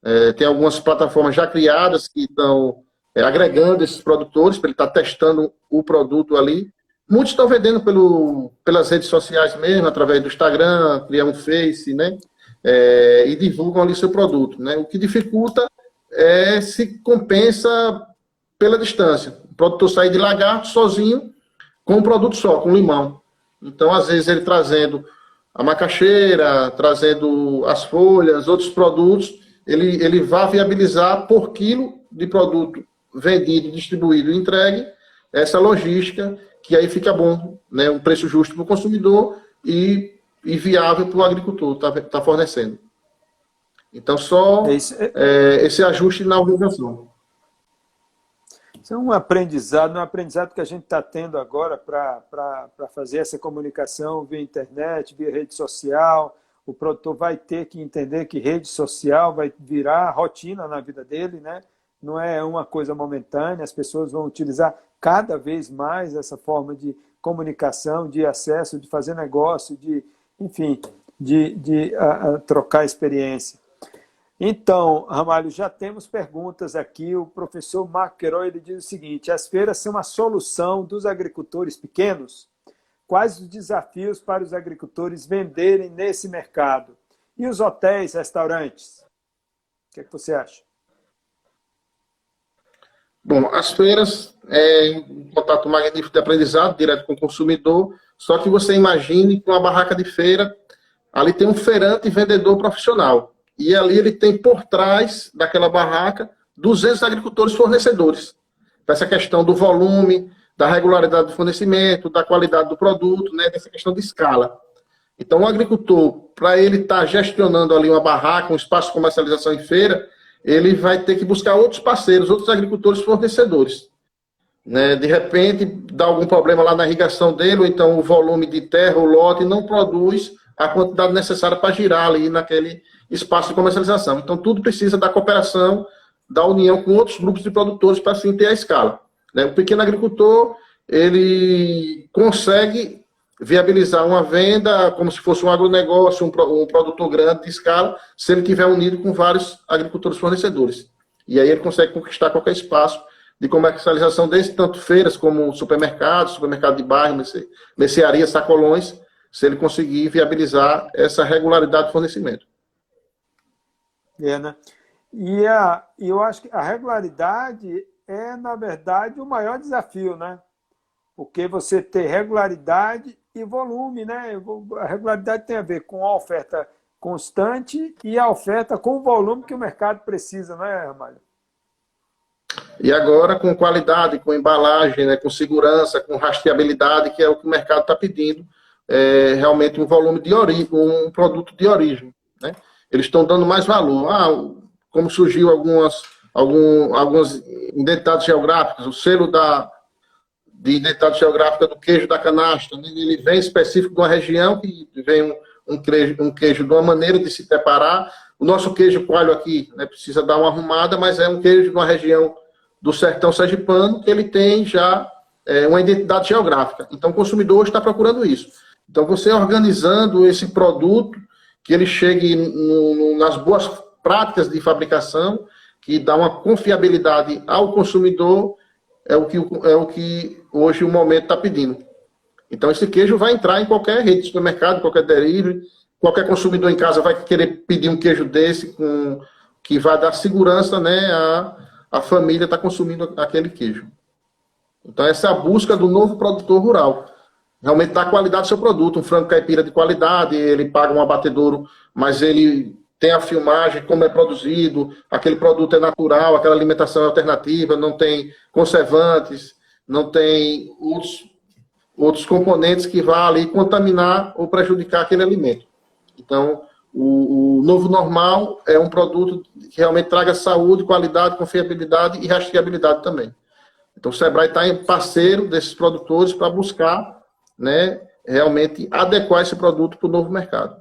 É, tem algumas plataformas já criadas que estão é, agregando esses produtores para ele estar tá testando o produto ali. Muitos estão vendendo pelo, pelas redes sociais mesmo, através do Instagram, criar um Face, né? É, e divulgam ali seu produto, né? O que dificulta é se compensa pela distância. O produtor sair de lagarto sozinho com um produto só, com limão. Então, às vezes, ele trazendo a macaxeira, trazendo as folhas, outros produtos, ele, ele vai viabilizar por quilo de produto vendido, distribuído e entregue essa logística, que aí fica bom, né? um preço justo para o consumidor e, e viável para o agricultor está tá fornecendo. Então, só é... É, esse ajuste na organização. Isso é um aprendizado, um aprendizado que a gente está tendo agora para fazer essa comunicação via internet, via rede social. O produtor vai ter que entender que rede social vai virar rotina na vida dele, né? não é uma coisa momentânea, as pessoas vão utilizar cada vez mais essa forma de comunicação, de acesso, de fazer negócio, de, enfim, de, de a, a, trocar experiência. Então, Ramalho, já temos perguntas aqui. O professor Marco Queiroz ele diz o seguinte: as feiras são uma solução dos agricultores pequenos? Quais os desafios para os agricultores venderem nesse mercado? E os hotéis, restaurantes? O que, é que você acha? Bom, as feiras é um contato magnífico de aprendizado direto com o consumidor, só que você imagine com uma barraca de feira, ali tem um feirante e vendedor profissional. E ali ele tem por trás daquela barraca 200 agricultores fornecedores. Essa questão do volume, da regularidade do fornecimento, da qualidade do produto, né, dessa questão de escala. Então, o agricultor, para ele estar tá gestionando ali uma barraca, um espaço de comercialização em feira, ele vai ter que buscar outros parceiros, outros agricultores fornecedores. Né? De repente, dá algum problema lá na irrigação dele, ou então o volume de terra, o lote, não produz a quantidade necessária para girar ali naquele espaço de comercialização. Então, tudo precisa da cooperação, da união com outros grupos de produtores para assim ter a escala. Né? O pequeno agricultor, ele consegue viabilizar uma venda como se fosse um agronegócio, um, um produtor grande de escala, se ele tiver unido com vários agricultores fornecedores. E aí ele consegue conquistar qualquer espaço de comercialização desse, tanto feiras como supermercados, supermercado de bairro, mercearia, sacolões, se ele conseguir viabilizar essa regularidade de fornecimento. É, né? E a, eu acho que a regularidade é, na verdade, o maior desafio, né? Porque você ter regularidade e volume, né? A regularidade tem a ver com a oferta constante e a oferta com o volume que o mercado precisa, não é, Ramalho? E agora com qualidade, com embalagem, né, com segurança, com rastreabilidade, que é o que o mercado está pedindo, é, realmente um volume de origem, um produto de origem. Né? Eles estão dando mais valor. Ah, como surgiu algumas, algum, algumas identidades geográficas, o selo da, de identidade geográfica do queijo da canastra, né? ele vem específico de uma região que vem um, um, queijo, um queijo de uma maneira de se preparar. O nosso queijo coalho aqui né, precisa dar uma arrumada, mas é um queijo de uma região do sertão sergipano que ele tem já é, uma identidade geográfica. Então, o consumidor está procurando isso. Então, você organizando esse produto, que ele chegue no, no, nas boas práticas de fabricação, que dá uma confiabilidade ao consumidor é o que, é o que hoje o momento está pedindo. Então, esse queijo vai entrar em qualquer rede de supermercado, qualquer delivery, qualquer consumidor em casa vai querer pedir um queijo desse, com, que vai dar segurança né, à, à família estar tá consumindo aquele queijo. Então, essa é a busca do novo produtor rural. Realmente dar qualidade ao seu produto. Um frango caipira de qualidade, ele paga um abatedouro, mas ele tem a filmagem, como é produzido, aquele produto é natural, aquela alimentação é alternativa, não tem conservantes, não tem outros, outros componentes que vá ali contaminar ou prejudicar aquele alimento. Então, o, o, novo normal é um produto que realmente traga saúde, qualidade, confiabilidade e rastreabilidade também. Então, o Sebrae está em parceiro desses produtores para buscar né, realmente adequar esse produto para o novo mercado.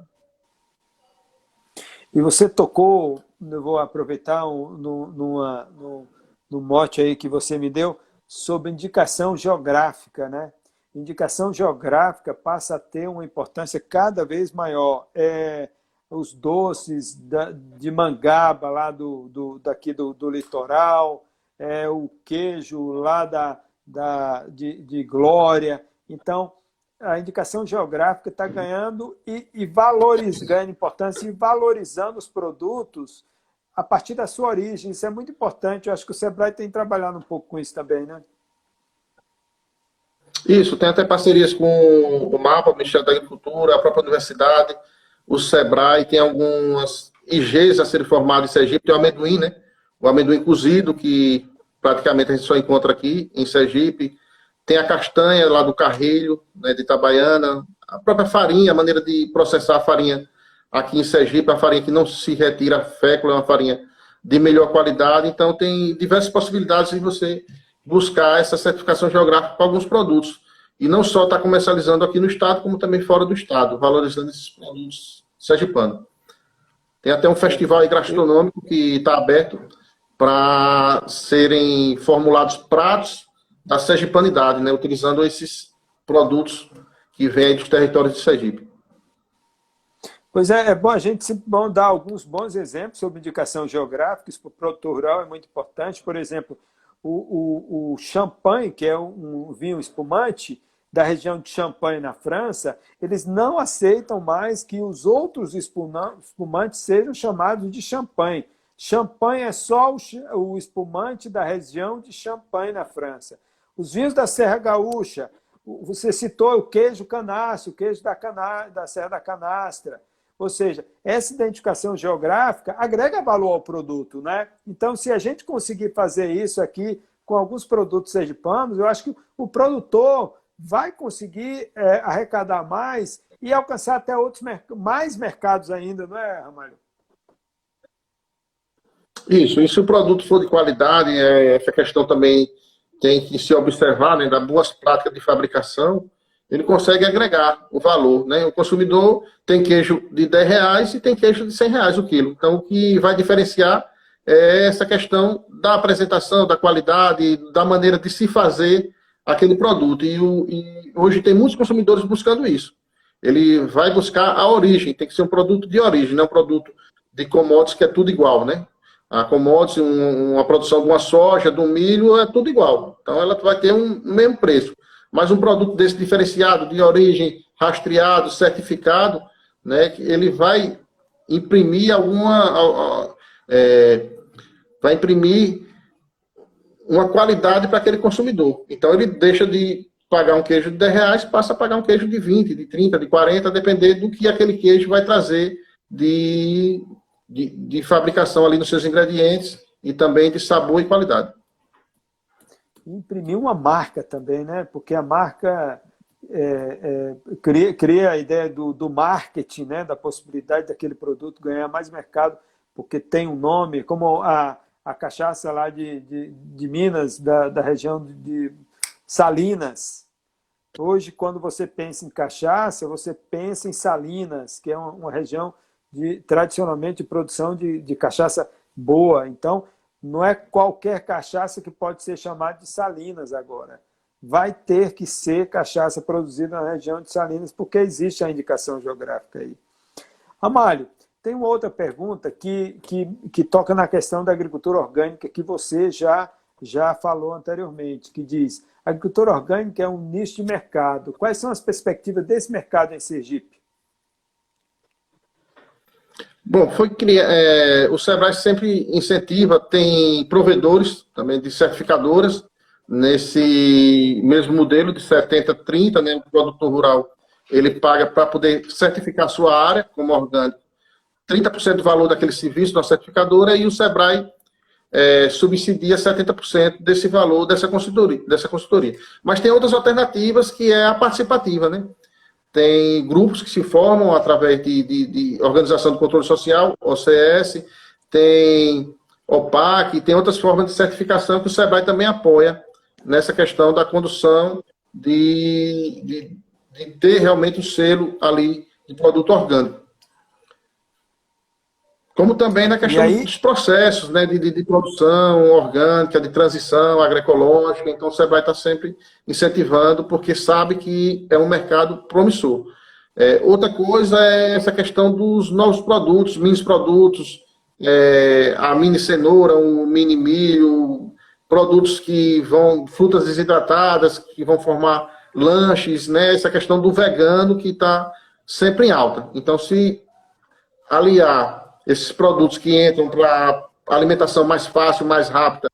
E você tocou, eu vou aproveitar um, no, numa, no, no mote aí que você me deu, sobre indicação geográfica, né? Indicação geográfica passa a ter uma importância cada vez maior. É, os doces da, de mangaba lá do, do daqui do, do litoral, é, o queijo lá da, da, de, de Glória. Então, a indicação geográfica está ganhando e, e ganhando importância e valorizando os produtos a partir da sua origem. Isso é muito importante. Eu acho que o Sebrae tem trabalhado um pouco com isso também, né? Isso, tem até parcerias com o MAPA, o Ministério da Agricultura, a própria universidade, o Sebrae, tem algumas IGs a serem formadas em Sergipe, tem o amendoim, né? O amendoim cozido, que praticamente a gente só encontra aqui em Sergipe, tem a castanha lá do Carrilho, né, de Itabaiana, a própria farinha, a maneira de processar a farinha aqui em Sergipe, a farinha que não se retira a fécula, é uma farinha de melhor qualidade. Então, tem diversas possibilidades de você buscar essa certificação geográfica para alguns produtos. E não só está comercializando aqui no estado, como também fora do estado, valorizando esses produtos sergipanos. Tem até um festival gastronômico que está aberto para serem formulados pratos da sergipanidade, né, utilizando esses produtos que vêm dos territórios de Sergipe. Pois é, é bom a gente bom dar alguns bons exemplos sobre indicação geográfica, isso para o produtor rural é muito importante. Por exemplo, o, o, o champanhe, que é um vinho espumante da região de Champagne, na França, eles não aceitam mais que os outros espumantes sejam chamados de champanhe. Champanhe é só o espumante da região de Champagne, na França. Os vinhos da Serra Gaúcha, você citou o queijo canastro, o queijo da, cana, da Serra da Canastra. Ou seja, essa identificação geográfica agrega valor ao produto. Né? Então, se a gente conseguir fazer isso aqui com alguns produtos sergipanos, eu acho que o produtor vai conseguir é, arrecadar mais e alcançar até outros mais mercados ainda, não é, Ramalho? Isso, e se o produto for de qualidade, é, essa questão também tem que se observar, né, das boas práticas de fabricação, ele consegue agregar o valor. Né? O consumidor tem queijo de 10 reais e tem queijo de 100 reais o quilo. Então, o que vai diferenciar é essa questão da apresentação, da qualidade, da maneira de se fazer aquele produto. E, o, e hoje tem muitos consumidores buscando isso. Ele vai buscar a origem, tem que ser um produto de origem, não um produto de commodities que é tudo igual, né? A commodities, um, uma produção de uma soja, de um milho, é tudo igual. Então ela vai ter um mesmo preço. Mas um produto desse diferenciado, de origem rastreado, certificado, né, ele vai imprimir alguma. É, vai imprimir uma qualidade para aquele consumidor. Então ele deixa de pagar um queijo de 10 reais, passa a pagar um queijo de 20, de 30, de 40, dependendo do que aquele queijo vai trazer de, de, de fabricação ali nos seus ingredientes e também de sabor e qualidade. Imprimir uma marca também, né? Porque a marca é, é, cria, cria, a ideia do, do marketing, né? da possibilidade daquele produto ganhar mais mercado, porque tem um nome, como a, a cachaça lá de, de, de Minas, da, da região de Salinas. Hoje, quando você pensa em cachaça, você pensa em Salinas, que é uma, uma região de tradicionalmente produção de, de cachaça boa. Então, não é qualquer cachaça que pode ser chamada de Salinas agora. Vai ter que ser cachaça produzida na região de Salinas, porque existe a indicação geográfica aí. Amália, tem uma outra pergunta que, que, que toca na questão da agricultura orgânica, que você já, já falou anteriormente, que diz agricultura orgânica é um nicho de mercado. Quais são as perspectivas desse mercado em Sergipe? Bom, foi é, o Sebrae sempre incentiva, tem provedores também de certificadoras nesse mesmo modelo de 70-30, né? O produtor rural ele paga para poder certificar sua área como orgânico 30% do valor daquele serviço da certificadora e o Sebrae é, subsidia 70% desse valor dessa consultoria, dessa consultoria. Mas tem outras alternativas que é a participativa, né? Tem grupos que se formam através de, de, de Organização do Controle Social, OCS, tem OPAC, tem outras formas de certificação que o SEBRAE também apoia nessa questão da condução de, de, de ter realmente o um selo ali de produto orgânico. Como também na questão aí... dos processos né, de, de, de, produção orgânica, de transição agroecológica. Então, o SEBRAE está sempre incentivando, porque sabe que é um mercado promissor. É, outra coisa é essa questão dos novos produtos, mini produtos, é, a mini cenoura, o mini milho, produtos que vão, frutas desidratadas, que vão formar lanches, né? essa questão do vegano que está sempre em alta. Então, se aliar esses produtos que entram para alimentação mais fácil, mais rápida,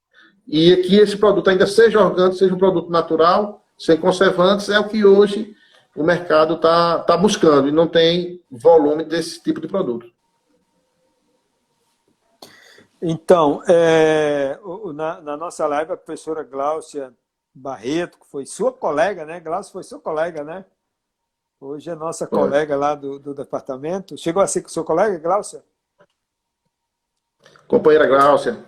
e que esse produto ainda seja orgânico, seja um produto natural, sem conservantes, é o que hoje o mercado está tá buscando e não tem volume desse tipo de produto. Então, é, na, na, nossa live, a professora Gláucia Barreto, que foi sua colega, né? Gláucia foi sua colega, né? Hoje é nossa colega lá do, do departamento. Chegou a ser sua colega, Gláucia? Companheira Gláucia.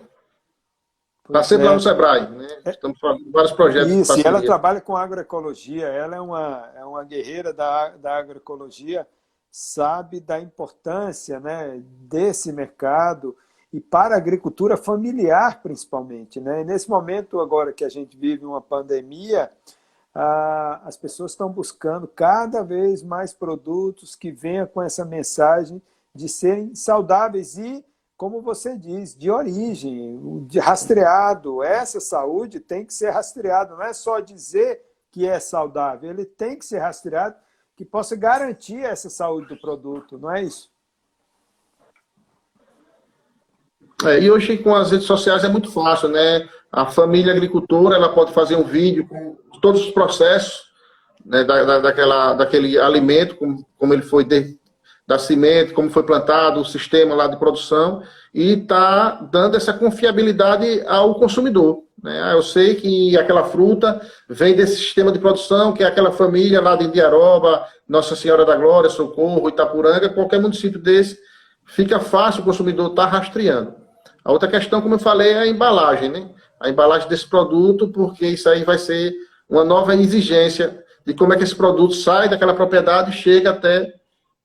Está sempre é. lá no Sebrae, né? É. Estamos fazendo vários projetos. Isso, e ela trabalha com agroecologia, ela é uma, é uma guerreira da, da agroecologia, sabe da importância né, desse mercado e para a agricultura familiar, principalmente. Né? E nesse momento agora que a gente vive uma pandemia, ah, as pessoas estão buscando cada vez mais produtos que venham com essa mensagem de serem saudáveis e como você diz, de origem, de rastreado. Essa saúde tem que ser rastreada, não é só dizer que é saudável, ele tem que ser rastreado que possa garantir essa saúde do produto, não é isso? É, e hoje com as redes sociais é muito fácil, né? A família agricultora ela pode fazer um vídeo com todos os processos né, da, da, daquela, daquele alimento, como, como ele foi de, da semente, como foi plantado, o sistema lá de produção, e está dando essa confiabilidade ao consumidor. Né? Ah, eu sei que aquela fruta vem desse sistema de produção, que é aquela família lá de Indiaroba, Nossa Senhora da Glória, Socorro, Itapuranga, qualquer município desse, fica fácil o consumidor estar tá rastreando. A outra questão, como eu falei, é a embalagem, né? A embalagem desse produto, porque isso aí vai ser uma nova exigência de como é que esse produto sai daquela propriedade e chega até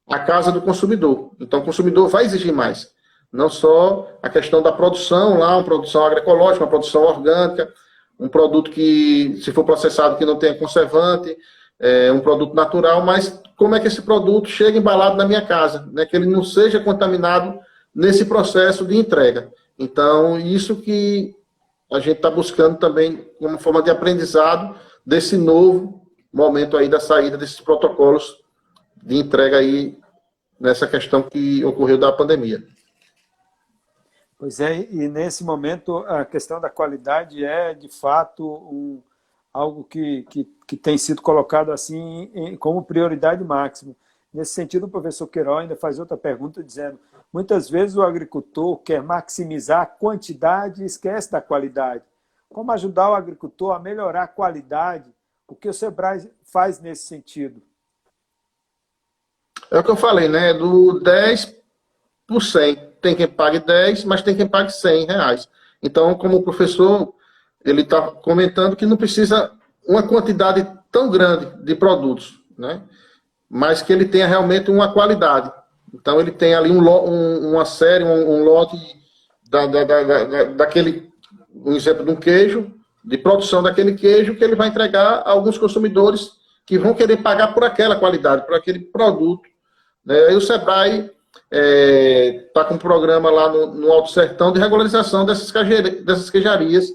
a casa do consumidor. Então, o consumidor vai exigir mais. Não só a questão da produção lá, uma produção agroecológica, uma produção orgânica, um produto que, se for processado, que não tenha conservante, é, um produto natural, mas como é que esse produto chega embalado na minha casa, né? que ele não seja contaminado nesse processo de entrega. Então, isso que a gente está buscando também como forma de aprendizado desse novo momento aí da saída desses protocolos de entrega aí nessa questão que ocorreu da pandemia. Pois é, e nesse momento a questão da qualidade é de fato um, algo que, que, que tem sido colocado assim em, como prioridade máxima. Nesse sentido, o professor Queiroz ainda faz outra pergunta, dizendo: muitas vezes o agricultor quer maximizar a quantidade e esquece da qualidade. Como ajudar o agricultor a melhorar a qualidade? O que o Sebrae faz nesse sentido? É o que eu falei, né? Do 10 por 100. Tem quem pague 10, mas tem quem pague 100 reais. Então, como o professor, ele está comentando que não precisa uma quantidade tão grande de produtos, né? mas que ele tenha realmente uma qualidade. Então, ele tem ali um, um, uma série, um, um lote da, da, da, daquele, um exemplo de um queijo, de produção daquele queijo, que ele vai entregar a alguns consumidores que vão querer pagar por aquela qualidade, por aquele produto. Né? E o Sebrae está é, tá com um programa lá no, no Alto Sertão de regularização dessas, dessas queijarias,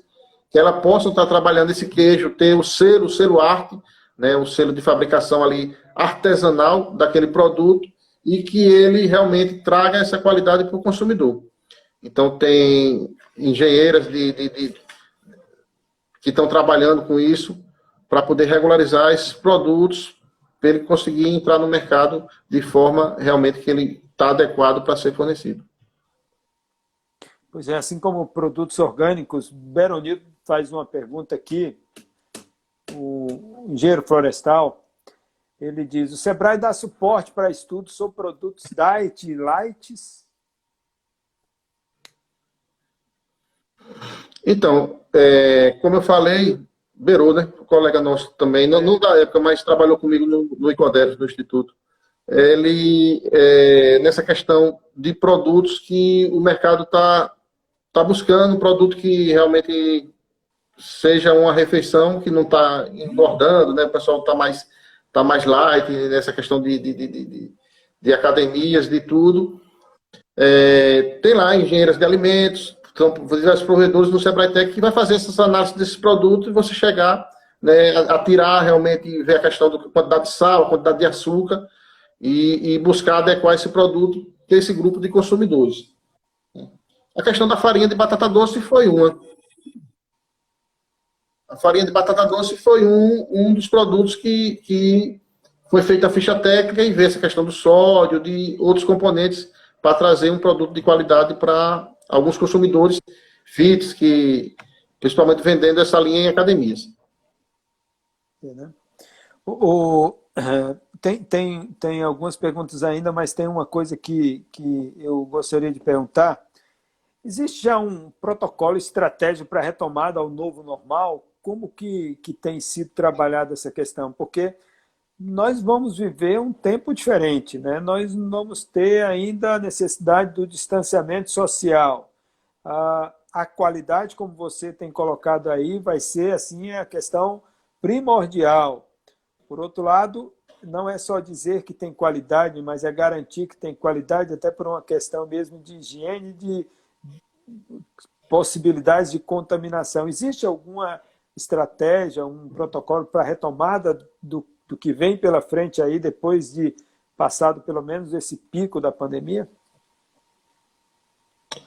que ela possa estar trabalhando esse queijo, ter o selo, o selo arte, né, o selo de fabricação ali artesanal daquele produto e que ele realmente traga essa qualidade para o consumidor. Então, tem engenheiras de, de, de que estão trabalhando com isso para poder regularizar esses produtos, para ele conseguir entrar no mercado de forma realmente que ele está adequado para ser fornecido. Pois é, assim como produtos orgânicos, Beronito faz uma pergunta aqui, o engenheiro florestal, ele diz: o Sebrae dá suporte para estudos sobre produtos diet e lights? Então, é, como eu falei, Berou, né? O colega nosso também, não, não da época, mas trabalhou comigo no, no Icoderes, no Instituto. Ele, é, nessa questão de produtos que o mercado está tá buscando, um produto que realmente seja uma refeição que não está engordando, né? O pessoal está mais está mais light nessa questão de, de, de, de, de academias, de tudo. É, tem lá engenheiras de alimentos, são diversos provedores no Sebrae Tech que vai fazer essas análises desses produtos e você chegar né, a, tirar realmente, ver a questão da quantidade de sal, quantidade de açúcar e, e buscar adequar esse produto a esse grupo de consumidores. A questão da farinha de batata doce foi uma. A farinha de batata doce foi um, um dos produtos que, que foi feita a ficha técnica e ver essa questão do sódio, de outros componentes, para trazer um produto de qualidade para alguns consumidores fits, que principalmente vendendo essa linha em academias. É, né? O, o, tem, tem, tem algumas perguntas ainda, mas tem uma coisa que, que eu gostaria de perguntar. Existe já um protocolo estratégico para retomada ao novo normal? como que, que tem sido trabalhada essa questão, porque nós vamos viver um tempo diferente, né? nós vamos ter ainda a necessidade do distanciamento social. A, a qualidade, como você tem colocado aí, vai ser assim a questão primordial. Por outro lado, não é só dizer que tem qualidade, mas é garantir que tem qualidade, até por uma questão mesmo de higiene, de possibilidades de contaminação. Existe alguma estratégia, um protocolo para retomada do, do que vem pela frente aí depois de passado pelo menos esse pico da pandemia?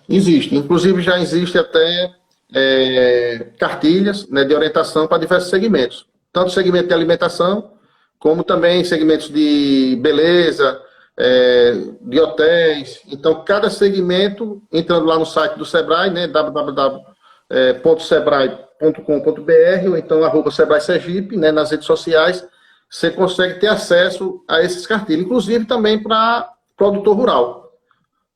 Existe. Inclusive já existe até é, cartilhas né, de orientação para diversos segmentos. Tanto segmento de alimentação, como também segmentos de beleza, é, de hotéis. Então, cada segmento, entrando lá no site do Sebrae, né, www.sebrae.com sebrae.com.br ou então arroba Sebrae Sergipe, né, nas redes sociais, você consegue ter acesso a esses cartilhos, inclusive também para produtor rural.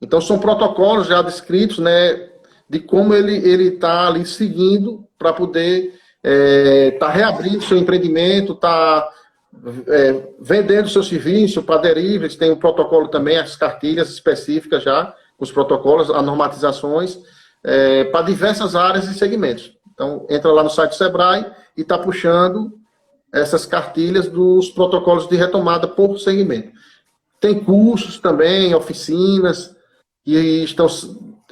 Então são protocolos já descritos, né, de como ele está ali seguindo para poder estar é, tá reabrindo seu empreendimento, tá é, vendendo seu serviço para derivados, tem um protocolo também, as cartilhas específicas já, os protocolos, as normatizações, é, para diversas áreas e segmentos. Então, entra lá no site do Sebrae e está puxando essas cartilhas dos protocolos de retomada por segmento. Tem cursos também, oficinas, que estão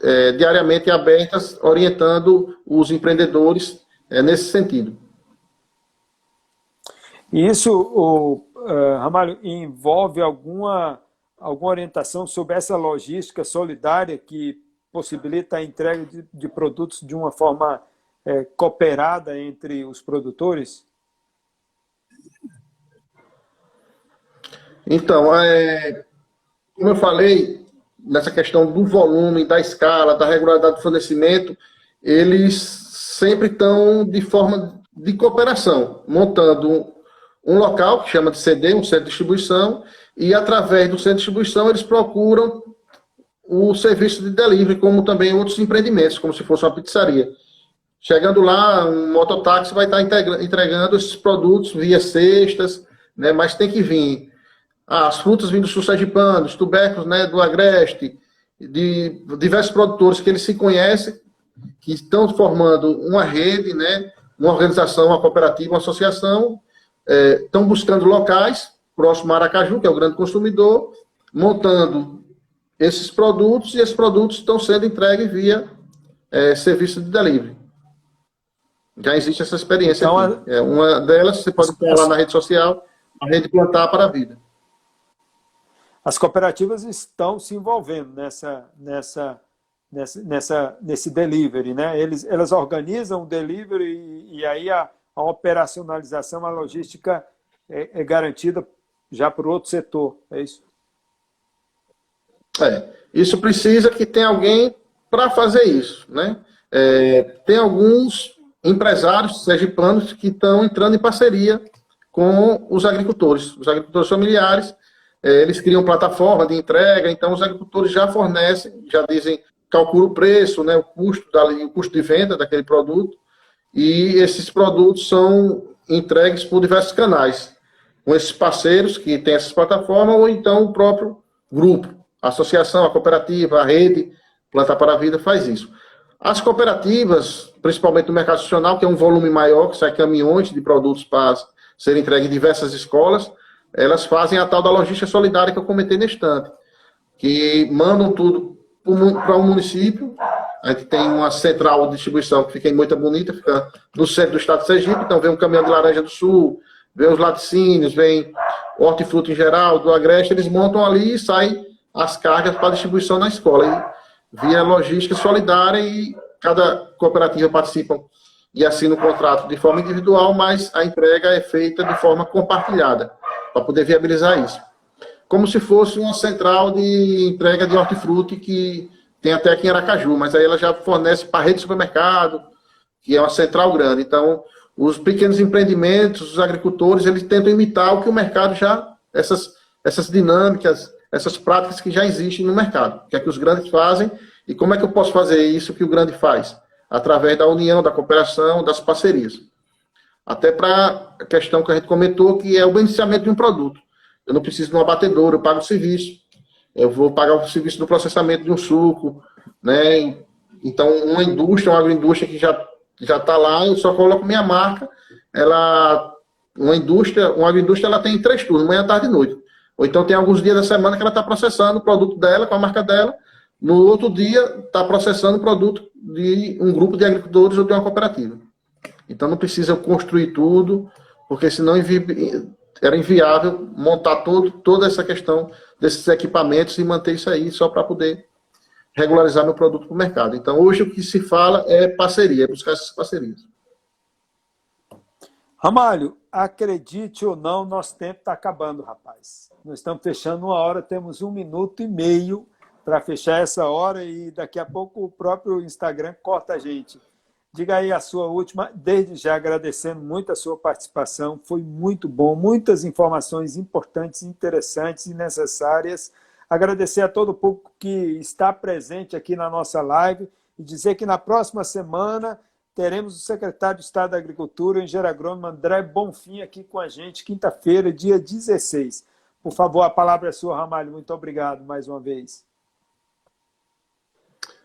é, diariamente abertas, orientando os empreendedores é, nesse sentido. Isso, o, uh, Ramalho, envolve alguma, alguma orientação sobre essa logística solidária que possibilita a entrega de, de produtos de uma forma é, cooperada entre os produtores? Então, é, como eu falei, nessa questão do volume, da escala, da regularidade do fornecimento, eles sempre estão de forma de cooperação, montando um local que chama de CD, um centro de distribuição, e através do centro de distribuição eles procuram o serviço de delivery, como também outros empreendimentos, como se fosse uma pizzaria. Chegando lá, um mototáxi vai estar entregando esses produtos via cestas, né, mas tem que vir as frutas vindo do sul sergipano, os tubérculos né, do agreste, de diversos produtores que eles se conhecem, que estão formando uma rede, né, uma organização, uma cooperativa, uma associação, é, estão buscando locais próximo a Aracaju, que é o grande consumidor, montando esses produtos e esses produtos estão sendo entregues via é, serviço de delivery. Já existe essa experiência então, aqui. É, uma delas, você pode lá na rede social, a rede Plantar para a Vida. As cooperativas estão se envolvendo nessa, nessa, nessa, nessa, nesse delivery, né? Eles, elas organizam o delivery e, e aí a, a, operacionalização, a logística é, é garantida já por outro setor, é isso? É, isso precisa que tenha alguém para fazer isso, né? É, tem alguns empresários sergipanos que estão entrando em parceria com os agricultores, os agricultores familiares, é, eles criam plataforma de entrega, então os agricultores já fornecem, já dizem, calcula o preço, né, o custo o custo de venda daquele produto, e esses produtos são entregues por diversos canais, com esses parceiros que têm essas plataformas, ou então o próprio grupo, a associação, a cooperativa, a rede Plantar para a Vida faz isso. As cooperativas, principalmente no mercado nacional, que é um volume maior, que sai caminhões de produtos para serem entregues em diversas escolas, elas fazem a tal da logística solidária que eu comentei no instante, que mandam tudo para um município. A gente tem uma central de distribuição que fica em Moita Bonita, fica no centro do estado de Sergipe, então vem um caminhão de laranja do sul, vem os laticínios, vem hortifruti em geral, do agreste, eles montam ali e saem as cargas para distribuição na escola. E via logística solidária e cada cooperativa participa e assina o contrato de forma individual, mas a entrega é feita de forma compartilhada para poder viabilizar isso. Como se fosse uma central de entrega de hortifruti que tem até aqui em Aracaju, mas aí ela já fornece para rede de supermercado, que é uma central grande. Então, os pequenos empreendimentos, os agricultores, eles tentam imitar o que o mercado já, essas, essas dinâmicas, essas práticas que já existem no mercado. O que é que os grandes fazem e como é que eu posso fazer isso que o grande faz? Através da união, da cooperação, das parcerias. Até para a questão que a gente comentou, que é o beneficiamento de um produto. Eu não preciso de um abatedor, eu pago o serviço. Eu vou pagar o serviço do processamento de um suco, né? Então, uma indústria, uma agroindústria que já já está lá, eu só coloco minha marca. Ela, uma indústria, uma agroindústria, ela tem três turnos, manhã, tarde e noite. Ou então tem alguns dias da semana que ela está processando o produto dela, com a marca dela. No outro dia, está processando o produto de um grupo de agricultores ou de uma cooperativa. Então não precisa construir tudo, porque senão era inviável montar todo, toda essa questão desses equipamentos e manter isso aí só para poder regularizar meu produto para o mercado. Então hoje o que se fala é parceria, é buscar essas parcerias. Ramalho, acredite ou não, nosso tempo está acabando, rapaz. Nós estamos fechando uma hora, temos um minuto e meio para fechar essa hora e daqui a pouco o próprio Instagram corta a gente. Diga aí a sua última, desde já agradecendo muito a sua participação, foi muito bom, muitas informações importantes, interessantes e necessárias. Agradecer a todo o público que está presente aqui na nossa live e dizer que na próxima semana teremos o secretário de Estado da Agricultura, o engenheiro agrônomo André Bonfim, aqui com a gente, quinta-feira, dia 16. Por favor, a palavra é sua, Ramalho. Muito obrigado mais uma vez.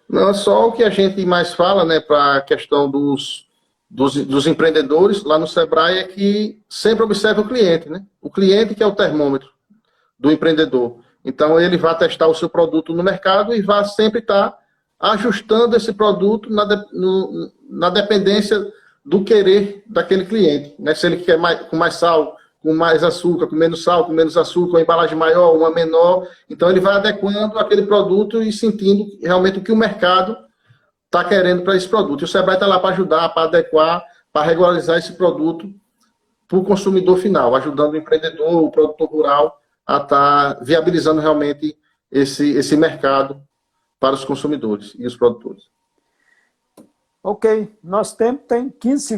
Não, só o que a gente mais fala, né, para a questão dos, dos, dos, empreendedores lá no Sebrae é que sempre observe o cliente, né? O cliente que é o termômetro do empreendedor. Então, ele vai testar o seu produto no mercado e vai sempre estar tá ajustando esse produto na, de, no, na dependência do querer daquele cliente. Né? Se ele quer mais, com mais sal, com mais açúcar, com menos sal, com menos açúcar, uma embalagem maior, uma menor. Então ele vai adequando aquele produto e sentindo realmente o que o mercado está querendo para esse produto. E o Sebrae está lá para ajudar, para adequar, para regularizar esse produto para o consumidor final, ajudando o empreendedor, o produtor rural a estar tá viabilizando realmente esse, esse mercado para os consumidores e os produtores. Ok, nosso tempo tem 15 segundos.